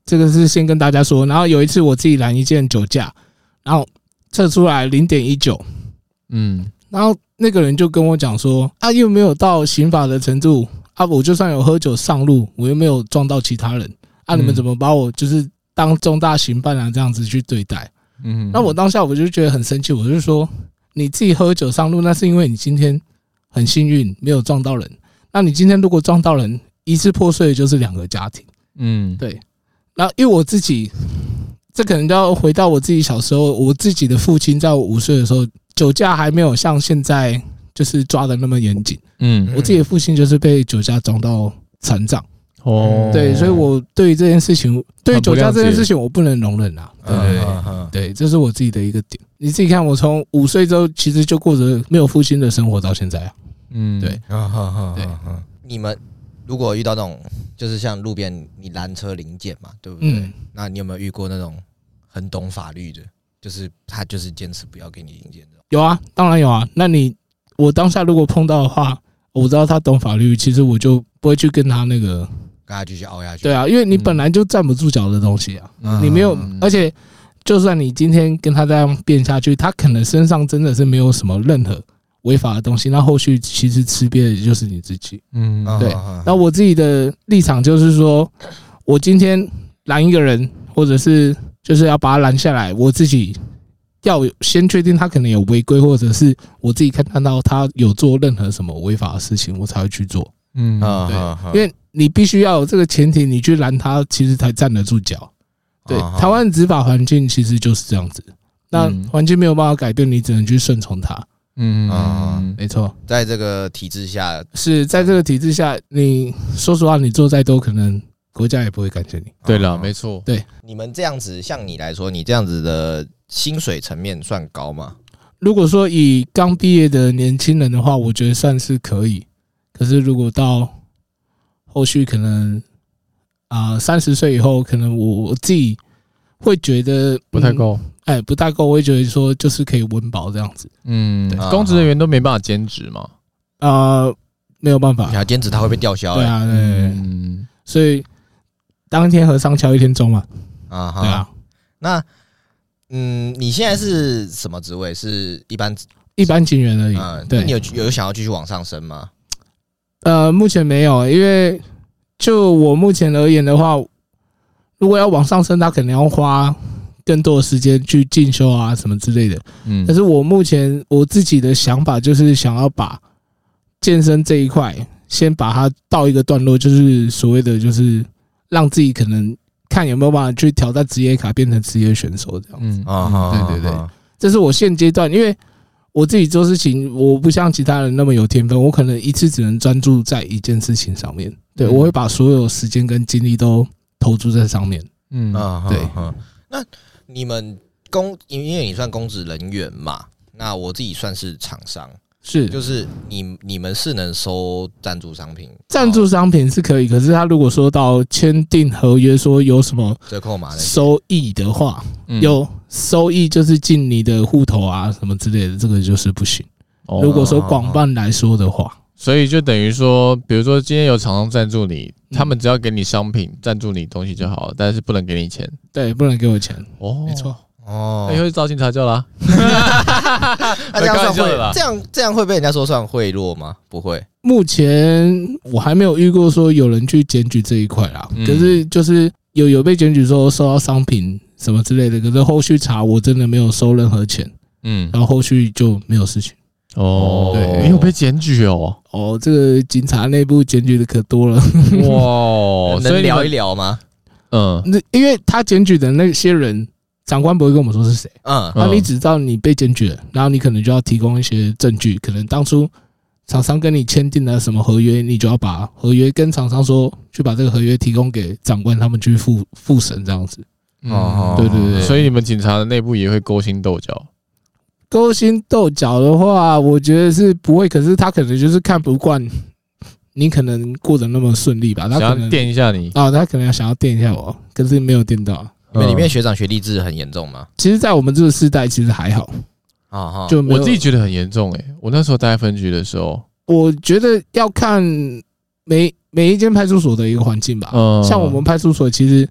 这个是先跟大家说，然后有一次我自己拦一件酒驾，然后测出来零点一九，嗯，然后那个人就跟我讲说，啊，又没有到刑法的程度，啊，我就算有喝酒上路，我又没有撞到其他人，啊，你们怎么把我就是当重大刑犯啊这样子去对待？嗯，那我当下我就觉得很生气，我就说，你自己喝酒上路，那是因为你今天很幸运没有撞到人，那你今天如果撞到人，一次破碎的就是两个家庭，嗯，对。然后，因为我自己，这可能就要回到我自己小时候。我自己的父亲在我五岁的时候，酒驾还没有像现在就是抓的那么严谨。嗯，我自己的父亲就是被酒驾撞到残障。哦，对，所以我对于这件事情，对于酒驾这件事情，我不能容忍啊。对对对，这是我自己的一个点。你自己看，我从五岁之后，其实就过着没有父亲的生活到现在啊。嗯，对，哈哈对，你们。如果遇到那种，就是像路边你拦车临检嘛，对不对？嗯、那你有没有遇过那种很懂法律的，就是他就是坚持不要给你临检的？有啊，当然有啊。那你我当下如果碰到的话，我知道他懂法律，其实我就不会去跟他那个跟他继续熬下去。对啊，因为你本来就站不住脚的东西啊，嗯、你没有，而且就算你今天跟他这样辩下去，他可能身上真的是没有什么任何。违法的东西，那后续其实吃瘪的就是你自己。嗯，对。那我自己的立场就是说，我今天拦一个人，或者是就是要把他拦下来，我自己要先确定他可能有违规，或者是我自己看看到他有做任何什么违法的事情，我才会去做。嗯，对。因为你必须要有这个前提，你去拦他，其实才站得住脚。对，台湾执法环境其实就是这样子。那环境没有办法改变，你只能去顺从他。嗯啊，没错，在这个体制下，是在这个体制下，你说实话，你做再多，可能国家也不会感谢你。对了，没错，对，你们这样子，像你来说，你这样子的薪水层面算高吗？如果说以刚毕业的年轻人的话，我觉得算是可以。可是如果到后续，可能啊三十岁以后，可能我我自己会觉得不太够。哎，不太够，我也觉得说就是可以温饱这样子。嗯，公职人员都没办法兼职嘛？呃，没有办法。你要兼职，他会被吊销。对啊，对。嗯，所以当天和尚敲一天钟嘛。啊，对啊。那，嗯，你现在是什么职位？是一般一般警员而已。嗯，对。你有有想要继续往上升吗？呃，目前没有，因为就我目前而言的话，如果要往上升，他肯定要花。更多的时间去进修啊，什么之类的。嗯，但是我目前我自己的想法就是想要把健身这一块先把它到一个段落，就是所谓的就是让自己可能看有没有办法去挑战职业卡，变成职业选手这样子。啊，对对对，这是我现阶段，因为我自己做事情，我不像其他人那么有天分，我可能一次只能专注在一件事情上面。对，我会把所有时间跟精力都投注在上面。嗯啊，对，那。你们公，因为你算公职人员嘛，那我自己算是厂商，是，就是你你们是能收赞助商品，赞助商品是可以，可是他如果说到签订合约说有什么折扣码收益的话，有收益就是进你的户头啊什么之类的，这个就是不行。如果说广泛来说的话。所以就等于说，比如说今天有厂商赞助你，他们只要给你商品赞助你东西就好了，但是不能给你钱。对，不能给我钱。哦，没错。哦，以后找警察就了。那这样算会？这样这样会被人家说算贿赂吗？不会。目前我还没有遇过说有人去检举这一块啦。可是就是有有被检举说收到商品什么之类的，可是后续查我真的没有收任何钱。嗯，然后后续就没有事情。哦，对，没有被检举哦。哦，这个警察内部检举的可多了。哇，能聊一聊吗？嗯，那因为他检举的那些人，长官不会跟我们说是谁。嗯，那你只知道你被检举了，然后你可能就要提供一些证据，可能当初厂商跟你签订了什么合约，你就要把合约跟厂商说，去把这个合约提供给长官他们去复复审这样子。哦，对对对，所以你们警察的内部也会勾心斗角。勾心斗角的话，我觉得是不会。可是他可能就是看不惯你，可能过得那么顺利吧。他可能电一下你啊，他可能要想要电一下我，可是没有电到。你们里面学长学弟制很严重吗？其实，在我们这个世代，其实还好啊。就我自己觉得很严重诶。我那时候待分局的时候，我觉得要看每每一间派出所的一个环境吧。嗯像我们派出所其实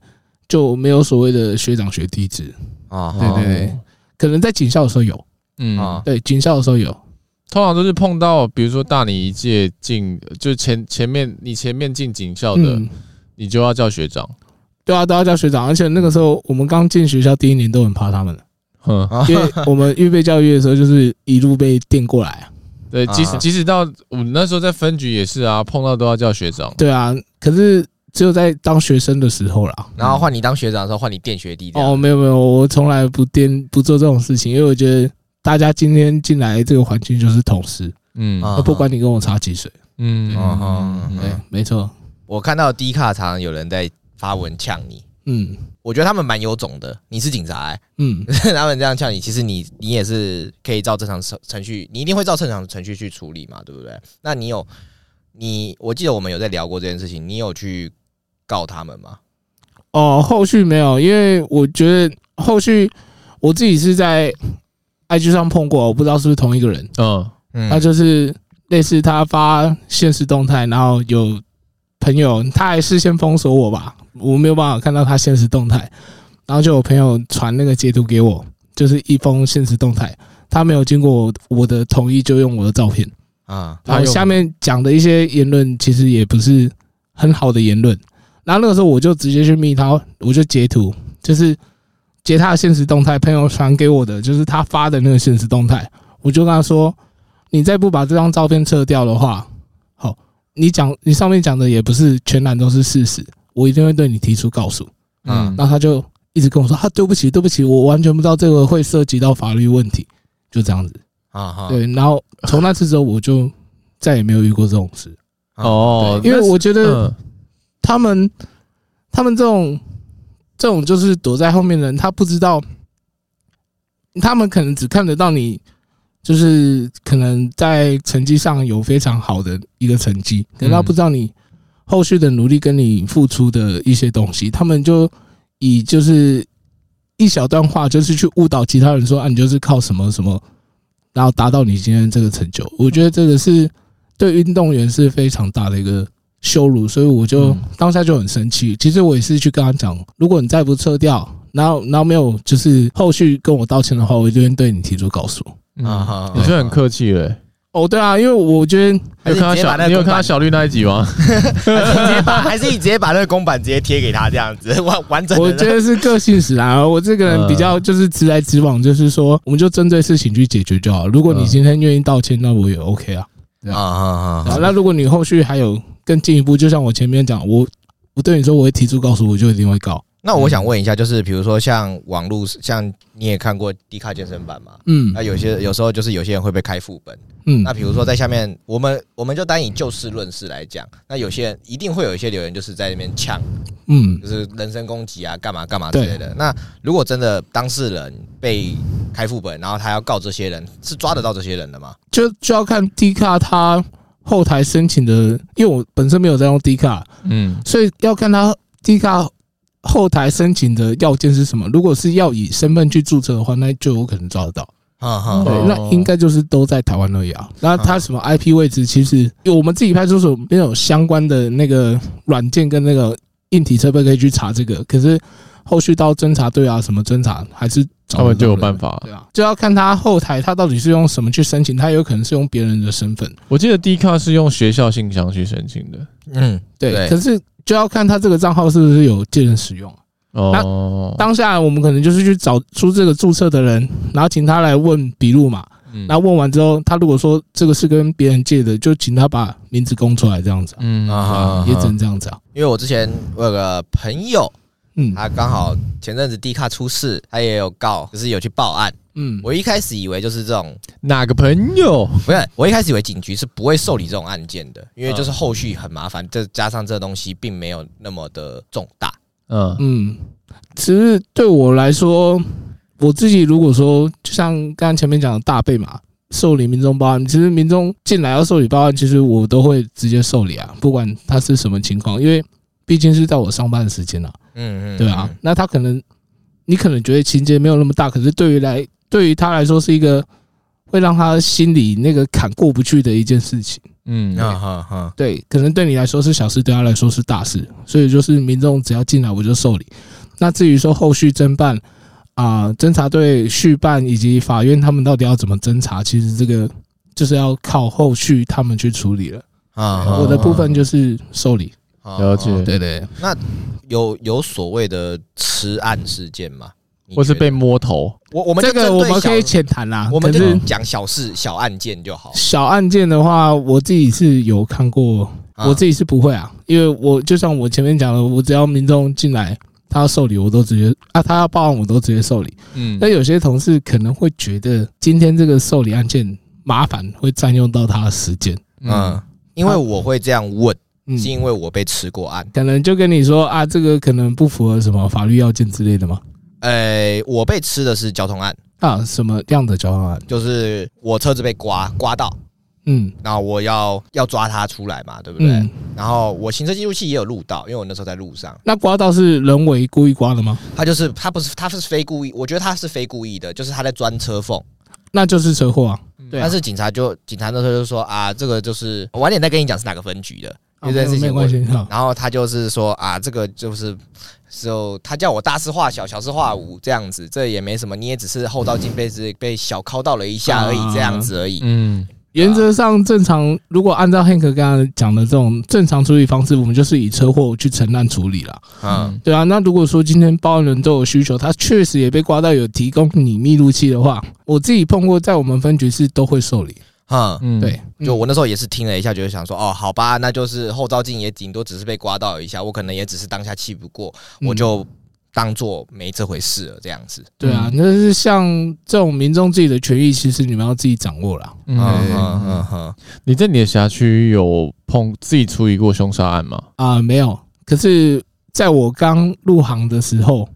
就没有所谓的学长学弟制啊。对对对，可能在警校的时候有。嗯啊，对，警校的时候有，通常都是碰到，比如说大你一届进，就前前面你前面进警校的，你就要叫学长，对啊，都要叫学长，而且那个时候我们刚进学校第一年都很怕他们的，嗯，因为我们预备教育的时候就是一路被电过来啊，对，即使即使到我们那时候在分局也是啊，碰到都要叫学长，对啊，可是只有在当学生的时候啦，然后换你当学长的时候换你电学弟，哦，没有没有，我从来不电不做这种事情，因为我觉得。大家今天进来这个环境就是同事，嗯，不管你跟我差几岁，嗯，对，没错。我看到低卡常常有人在发文呛你，嗯，我觉得他们蛮有种的。你是警察，嗯，他们这样呛你，其实你你也是可以照正常程程序，你一定会照正常程序去处理嘛，对不对？那你有你，我记得我们有在聊过这件事情，你有去告他们吗？哦，后续没有，因为我觉得后续我自己是在。IG 上碰过，我不知道是不是同一个人。嗯，他就是类似他发现实动态，然后有朋友他还事先封锁我吧，我没有办法看到他现实动态，然后就有朋友传那个截图给我，就是一封现实动态，他没有经过我的同意就用我的照片。啊，然后下面讲的一些言论其实也不是很好的言论，然后那个时候我就直接去密他，我就截图，就是。截他的现实动态，朋友传给我的就是他发的那个现实动态，我就跟他说：“你再不把这张照片撤掉的话，好，你讲你上面讲的也不是全然都是事实，我一定会对你提出告诉。”嗯，然后他就一直跟我说：“啊，对不起，对不起，我完全不知道这个会涉及到法律问题。”就这样子啊，对。然后从那次之后，我就再也没有遇过这种事哦，因为我觉得他们他们这种。这种就是躲在后面的人，他不知道，他们可能只看得到你，就是可能在成绩上有非常好的一个成绩，可是他不知道你后续的努力跟你付出的一些东西，他们就以就是一小段话，就是去误导其他人说啊，你就是靠什么什么，然后达到你今天这个成就。我觉得这个是对运动员是非常大的一个。羞辱，所以我就当下就很生气。其实我也是去跟他讲，如果你再不撤掉，然后然后没有就是后续跟我道歉的话，我就会对你提出告诉。啊哈，你是很客气嘞。哦，对啊，因为我觉得有看到小，你有看到小绿那一集吗？直接把还是你直接把那个公版直接贴给他这样子 完完整。我觉得是个性使然，我这个人比较就是直来直往，就是说我们就针对事情去解决就好。如果你今天愿意道歉，那我也 OK 啊。啊啊啊！那如果你后续还有。更进一步，就像我前面讲，我我对你说，我会提出告诉，我就一定会告。那我想问一下，就是比如说像网络，像你也看过 D 卡健身版嘛？嗯，那有些有时候就是有些人会被开副本，嗯，那比如说在下面，我们我们就单以就事论事来讲，那有些人一定会有一些留言就是在那边呛，嗯，就是人身攻击啊，干嘛干嘛之类的。那如果真的当事人被开副本，然后他要告这些人，是抓得到这些人的吗？就就要看 D 卡他。后台申请的，因为我本身没有在用 D 卡，嗯，所以要看他 D 卡后台申请的要件是什么。如果是要以身份去注册的话，那就有可能抓得到。啊哈，对，那应该就是都在台湾而已啊。那他什么 IP 位置，其实因为我们自己派出所没有相关的那个软件跟那个硬体设备可以去查这个，可是。后续到侦查队啊，什么侦查还是他们就有办法，对啊，就要看他后台他到底是用什么去申请，他有可能是用别人的身份。我记得 D 卡是用学校信箱去申请的，嗯，对。可是就要看他这个账号是不是有借人使用哦，当下我们可能就是去找出这个注册的人，然后请他来问笔录嘛。然后问完之后，他如果说这个是跟别人借的，就请他把名字供出来，这样子。嗯啊，也只能这样子啊。因为我之前我有个朋友，嗯，他刚好前阵子 D 卡出事，他也有告，就是有去报案。嗯，我一开始以为就是这种哪个朋友？不是，我一开始以为警局是不会受理这种案件的，因为就是后续很麻烦，再加上这东西并没有那么的重大。嗯嗯，其实对我来说。我自己如果说，就像刚刚前面讲的大贝嘛，受理民众报案，其实民众进来要受理报案，其实我都会直接受理啊，不管他是什么情况，因为毕竟是在我上班的时间啊，嗯嗯，对啊，那他可能你可能觉得情节没有那么大，可是对于来对于他来说是一个会让他心里那个坎过不去的一件事情，嗯啊哈哈，对，可能对你来说是小事，对他来说是大事，所以就是民众只要进来我就受理。那至于说后续侦办。啊，侦查队续办以及法院他们到底要怎么侦查？其实这个就是要靠后续他们去处理了啊。我的部分就是受理，了解。对对。那有有所谓的吃案事件吗？或是被摸头？我我们这个我们可以浅谈啦，我们就是讲小事、小案件就好。小案件的话，我自己是有看过，我自己是不会啊，因为我就像我前面讲的，我只要民众进来。他要受理，我都直接啊；他要报案，我都直接受理。嗯，那有些同事可能会觉得今天这个受理案件麻烦，会占用到他的时间。嗯，因为我会这样问，是因为我被吃过案，可能就跟你说啊，这个可能不符合什么法律要件之类的吗？呃，我被吃的是交通案啊，什么样的交通案？就是我车子被刮刮到。嗯，然后我要要抓他出来嘛，对不对？嗯、然后我行车记录器也有录到，因为我那时候在路上。那刮到是人为故意刮的吗？他就是他不是他是非故意，我觉得他是非故意的，就是他在钻车缝，那就是车祸啊。对啊，但是警察就警察那时候就说啊，这个就是晚点再跟你讲是哪个分局的，这件事情。然后他就是说啊，这个就是就他叫我大事化小，小事化无这样子，这也没什么，你也只是后照镜被子被小敲到了一下而已，这样子而已。嗯。原则上正常，如果按照 Hank 刚刚讲的这种正常处理方式，我们就是以车祸去承担处理了。嗯，对啊。那如果说今天报案人都有需求，他确实也被刮到有提供你密录器的话，我自己碰过，在我们分局是都会受理。嗯，对。就我那时候也是听了一下，就是想说，哦，好吧，那就是后照镜也顶多只是被刮到一下，我可能也只是当下气不过，我就。当做没这回事了，这样子。对啊，那是像这种民众自己的权益，其实你们要自己掌握啦。嗯嗯嗯嗯。你在你的辖区有碰自己处理过凶杀案吗？啊，没有。可是在我刚入行的时候，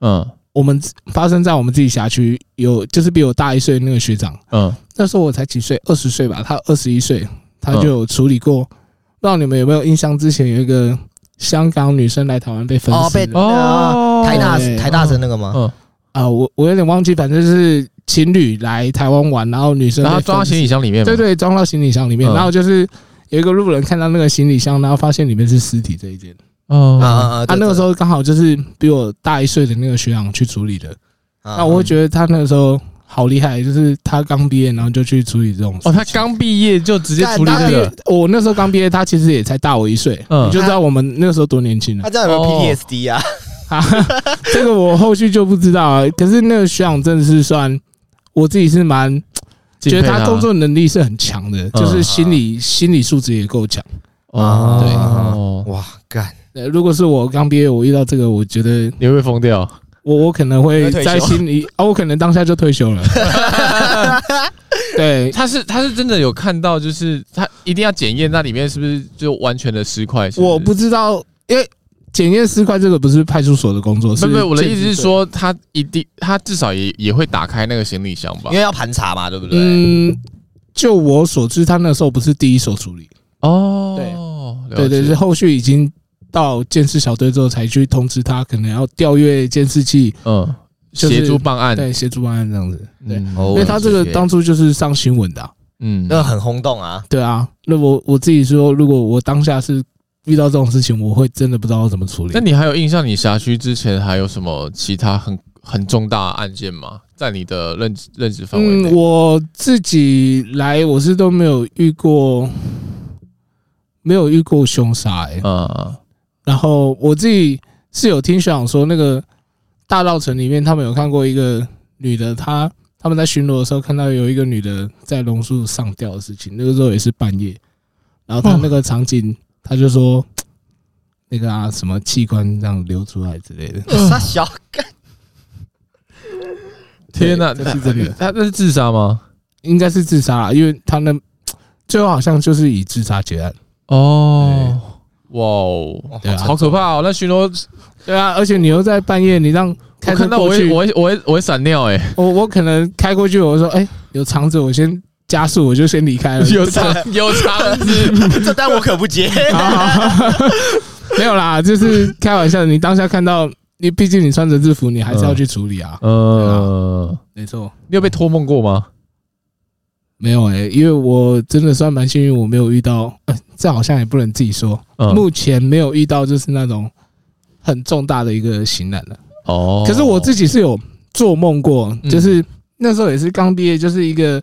嗯，我们发生在我们自己辖区，有就是比我大一岁的那个学长，嗯，那时候我才几岁，二十岁吧，他二十一岁，他就有处理过。不知道你们有没有印象？之前有一个。香港女生来台湾被分尸，被哦，台大台大生那个吗？嗯啊，我我有点忘记，反正是情侣来台湾玩，然后女生然后装到行李箱里面，对对，装到行李箱里面，然后就是有一个路人看到那个行李箱，然后发现里面是尸体这一件。哦啊啊！他那个时候刚好就是比我大一岁的那个学长去处理的，那我会觉得他那个时候。好厉害！就是他刚毕业，然后就去处理这种事。哦，他刚毕业就直接处理这个。我那时候刚毕业，他其实也才大我一岁。嗯，你就知道我们那个时候多年轻了。他这样有没有 PTSD 啊？啊，这个我后续就不知道啊。可是那个学长真的是算，我自己是蛮觉得他工作能力是很强的，就是心理心理素质也够强。哦，对，哇，干！如果是我刚毕业，我遇到这个，我觉得你会疯掉。我我可能会在心里啊，我可能当下就退休了。对，他是他是真的有看到，就是他一定要检验那里面是不是就完全的尸块。我不知道，因为检验尸块这个不是派出所的工作。是不是，我的意思是说，他一定他至少也也会打开那个行李箱吧，因为要盘查嘛，对不对？嗯，就我所知，他那时候不是第一手处理。哦，对，对对，是后续已经。到监视小队之后，才去通知他，可能要调阅监视器，嗯，协助办案，对，协助办案这样子，对，因为他这个当初就是上新闻的，嗯，那很轰动啊，对啊，那我我自己说，如果我当下是遇到这种事情，我会真的不知道要怎么处理。那你还有印象？你辖区之前还有什么其他很很重大案件吗？在你的认知认知范围内？嗯，我自己来，我是都没有遇过，没有遇过凶杀，哎，嗯。然后我自己是有听学长说，那个大稻城里面他们有看过一个女的，她他们在巡逻的时候看到有一个女的在榕树上吊的事情，那个时候也是半夜，然后他那个场景，他就说 那个啊什么器官这样流出来之类的，杀小干。天哪，这是真的？他那是自杀吗？应该是自杀啊，因为他那最后好像就是以自杀结案。哦，哇哦，对啊，好可怕哦！那巡逻，对啊，而且你又在半夜，你让开车过去，我会我会我会闪尿哎！我我可能开过去，我说哎，有肠子，我先加速，我就先离开了。有肠有肠子，这单我可不接。没有啦，就是开玩笑。你当下看到。你毕竟你穿着制服，你还是要去处理啊。嗯，没错。你有被托梦过吗？没有哎，因为我真的算蛮幸运，我没有遇到。这好像也不能自己说。目前没有遇到，就是那种很重大的一个刑难的。哦。可是我自己是有做梦过，就是那时候也是刚毕业，就是一个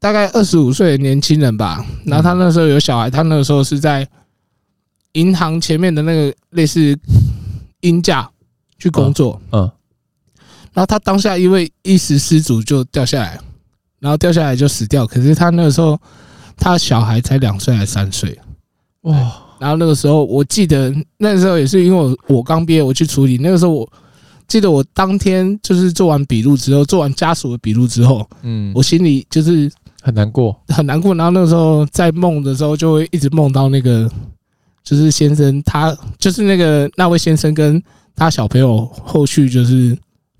大概二十五岁的年轻人吧。然后他那时候有小孩，他那个时候是在银行前面的那个类似。鹰架去工作，嗯，然后他当下因为一时失足就掉下来，然后掉下来就死掉。可是他那个时候，他小孩才两岁还三岁，哇！然后那个时候，我记得那个时候也是因为我我刚毕业，我去处理。那个时候我记得我当天就是做完笔录之后，做完家属的笔录之后，嗯，我心里就是很难过，很难过。然后那个时候在梦的时候，就会一直梦到那个。就是先生，他就是那个那位先生跟他小朋友后续就是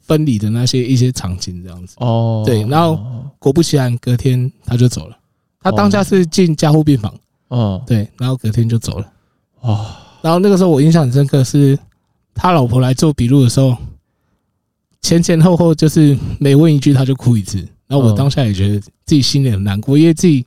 分离的那些一些场景这样子哦，对，然后果不其然，隔天他就走了。他当下是进加护病房，哦，对，然后隔天就走了。哦，然后那个时候我印象很深刻，是他老婆来做笔录的时候，前前后后就是每问一句他就哭一次。然后我当下也觉得自己心里很难过，因为自己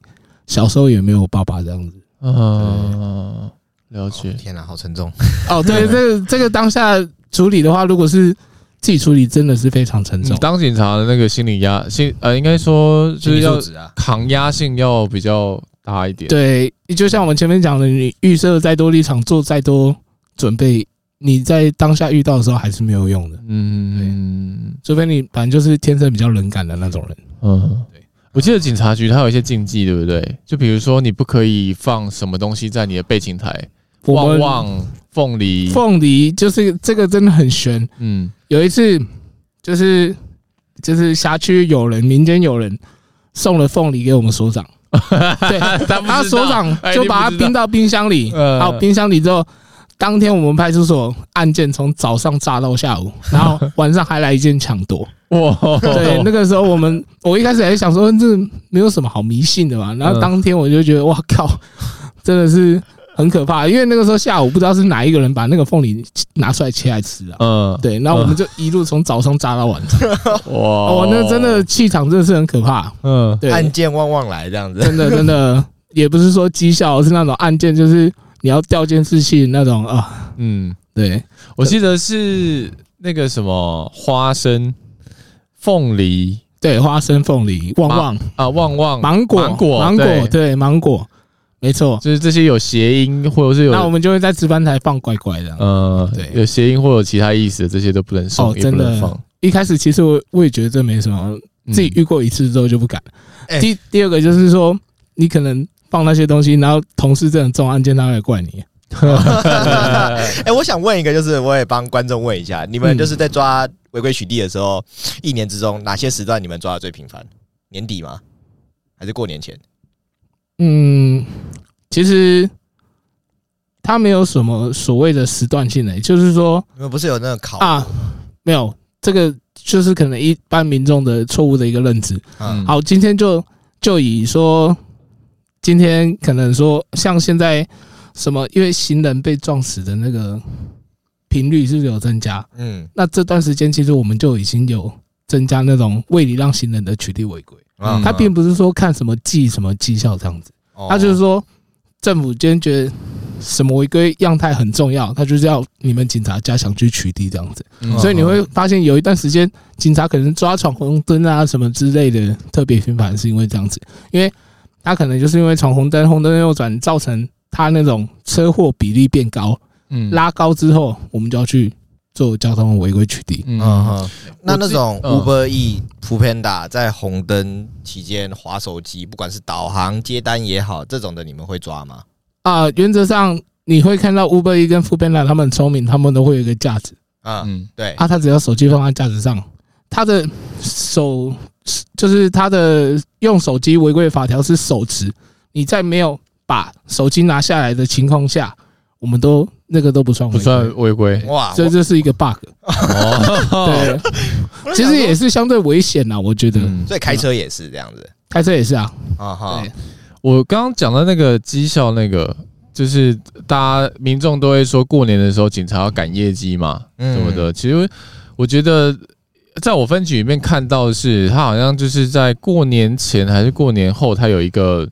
小时候也没有爸爸这样子。嗯。了解，天哪，好沉重。哦，对，这个这个当下处理的话，如果是自己处理，真的是非常沉重。当警察的那个心理压心，呃，应该说就是要抗压性要比较大一点。对，就像我们前面讲的，你预设再多立场，做再多准备，你在当下遇到的时候还是没有用的。嗯，除非你反正就是天生比较冷感的那种人。嗯，对。我记得警察局它有一些禁忌，对不对？就比如说你不可以放什么东西在你的备勤台。旺旺凤梨，凤梨就是这个真的很玄。嗯，有一次就是就是辖区有人，民间有人送了凤梨给我们所长，对，他所长就把它冰到冰箱里，然后，冰箱里之后，当天我们派出所案件从早上炸到下午，然后晚上还来一件抢夺。哇，对，那个时候我们我一开始还想说这没有什么好迷信的嘛，然后当天我就觉得哇靠，真的是。很可怕，因为那个时候下午不知道是哪一个人把那个凤梨拿出来切来吃啊。嗯，对，然后我们就一路从早上炸到晚上。哇，哦，那真的气场真的是很可怕。嗯，对，案件旺旺来这样子，真的真的。也不是说绩效，是那种案件，就是你要掉监视器那种啊。嗯，对，我记得是那个什么花生、凤梨，对，花生、凤梨、旺旺。啊，旺旺、芒果、芒果、芒果，对，芒果。没错，就是这些有谐音或者是有，那我们就会在值班台放乖乖的。呃，对，有谐音或有其他意思的这些都不能送，哦，真的放。一开始其实我我也觉得这没什么，自己遇过一次之后就不敢。第第二个就是说，你可能放那些东西，然后同事这种重案件他会怪你。哎，我想问一个，就是我也帮观众问一下，你们就是在抓违规取缔的时候，一年之中哪些时段你们抓的最频繁？年底吗？还是过年前？嗯，其实他没有什么所谓的时段性的，就是说，你们不是有那个考啊？没有，这个就是可能一般民众的错误的一个认知。嗯，好，今天就就以说，今天可能说像现在什么，因为行人被撞死的那个频率是不是有增加？嗯，那这段时间其实我们就已经有增加那种未礼让行人的取缔违规。他并不是说看什么绩什么绩效这样子，他就是说政府今天觉得什么违规样态很重要，他就是要你们警察加强去取缔这样子。所以你会发现有一段时间警察可能抓闯红灯啊什么之类的特别频繁，是因为这样子，因为他可能就是因为闯红灯、红灯右转造成他那种车祸比例变高，嗯。拉高之后，我们就要去做交通违规取缔。嗯哼，那那种 Uber E、Foodpanda 在红灯期间划手机，不管是导航接单也好，这种的你们会抓吗？啊，原则上你会看到 Uber E 跟 Foodpanda 他们很聪明，他们都会有一个架子。嗯，对。啊，他只要手机放在架子上，他的手就是他的用手机违规法条是手持，你在没有把手机拿下来的情况下，我们都那个都不算违规，不算违规哇，所以这是一个 bug。哦，对，其实也是相对危险呐，我觉得。所以开车也是这样子，开车也是啊。啊哈，我刚刚讲的那个绩效，那个就是大家民众都会说过年的时候警察要赶业绩嘛，什么的。其实我觉得。在我分局里面看到的是，他好像就是在过年前还是过年后，他有一个，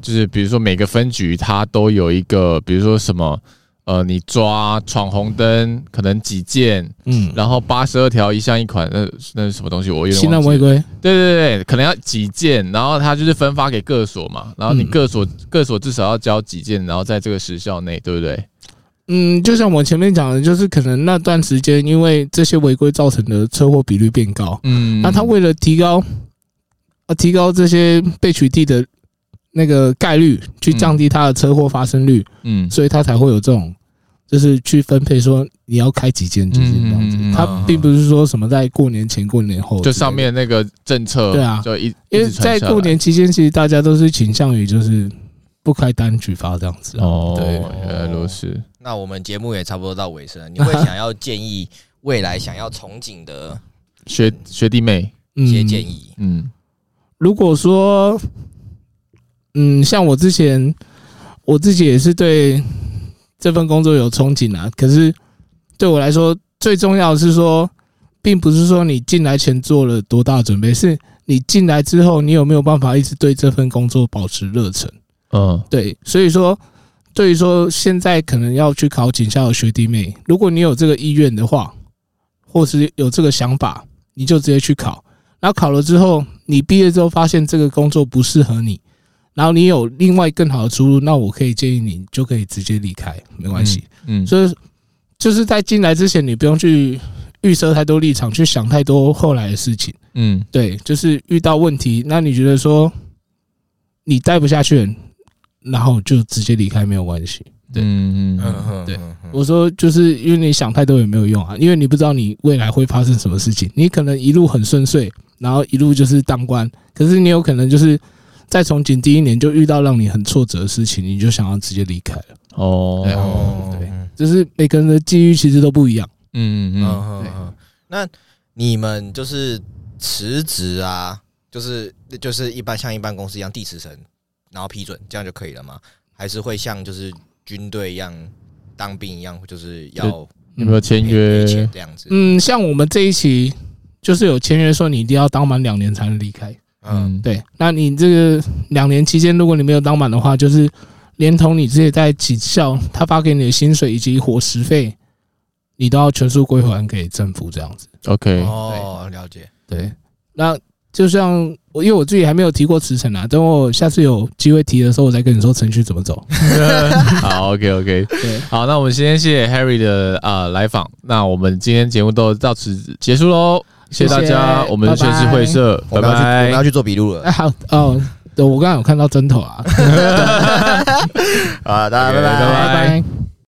就是比如说每个分局它都有一个，比如说什么，呃，你抓闯红灯可能几件，嗯，然后八十二条一项一款，那那是什么东西？我有点新的违规，对对对，可能要几件，然后他就是分发给各所嘛，然后你各所各所至少要交几件，然后在这个时效内，对不对？嗯，就像我前面讲的，就是可能那段时间因为这些违规造成的车祸比率变高，嗯，那他为了提高，呃，提高这些被取缔的那个概率，去降低他的车祸发生率，嗯，所以他才会有这种，就是去分配说你要开几间就是这样子，他并不是说什么在过年前、过年后，就上面那个政策，对啊，就一因为在过年期间，其实大家都是倾向于就是。不开单举发这样子哦，对，原来如此。那我们节目也差不多到尾声，你会想要建议未来想要从警的学学弟妹。一些建议？嗯，如果说，嗯，像我之前我自己也是对这份工作有憧憬啊，可是对我来说，最重要的是说，并不是说你进来前做了多大准备，是你进来之后，你有没有办法一直对这份工作保持热忱？嗯，对，所以说，对于说现在可能要去考警校的学弟妹，如果你有这个意愿的话，或是有这个想法，你就直接去考。然后考了之后，你毕业之后发现这个工作不适合你，然后你有另外更好的出路，那我可以建议你就可以直接离开，没关系。嗯，所以就是在进来之前，你不用去预设太多立场，去想太多后来的事情。嗯，对，就是遇到问题，那你觉得说你待不下去。然后就直接离开没有关系，对，嗯嗯，对，我说就是因为你想太多也没有用啊，因为你不知道你未来会发生什么事情，你可能一路很顺遂，然后一路就是当官，可是你有可能就是在从警第一年就遇到让你很挫折的事情，你就想要直接离开了。哦，对，就是每个人的际遇其实都不一样。嗯嗯嗯，那你们就是辞职啊，就是就是一般像一般公司一样递辞呈。然后批准，这样就可以了吗？还是会像就是军队一样当兵一样，就是要有没有签约这样子？嗯，像我们这一期就是有签约说你一定要当满两年才能离开。嗯，对。那你这个两年期间，如果你没有当满的话，就是连同你自己在警校他发给你的薪水以及伙食费，你都要全数归还给政府这样子。OK，哦，了解。对，那。就像我，因为我自己还没有提过辞呈啊，等我下次有机会提的时候，我再跟你说程序怎么走。好，OK OK，对，好，那我们先谢谢 Harry 的啊、呃、来访，那我们今天节目都到此结束喽，谢谢大家，我们先去会社，拜拜，我们要去做笔录了。哎，好哦，我刚刚有看到针头啊，啊，大家拜拜，拜拜。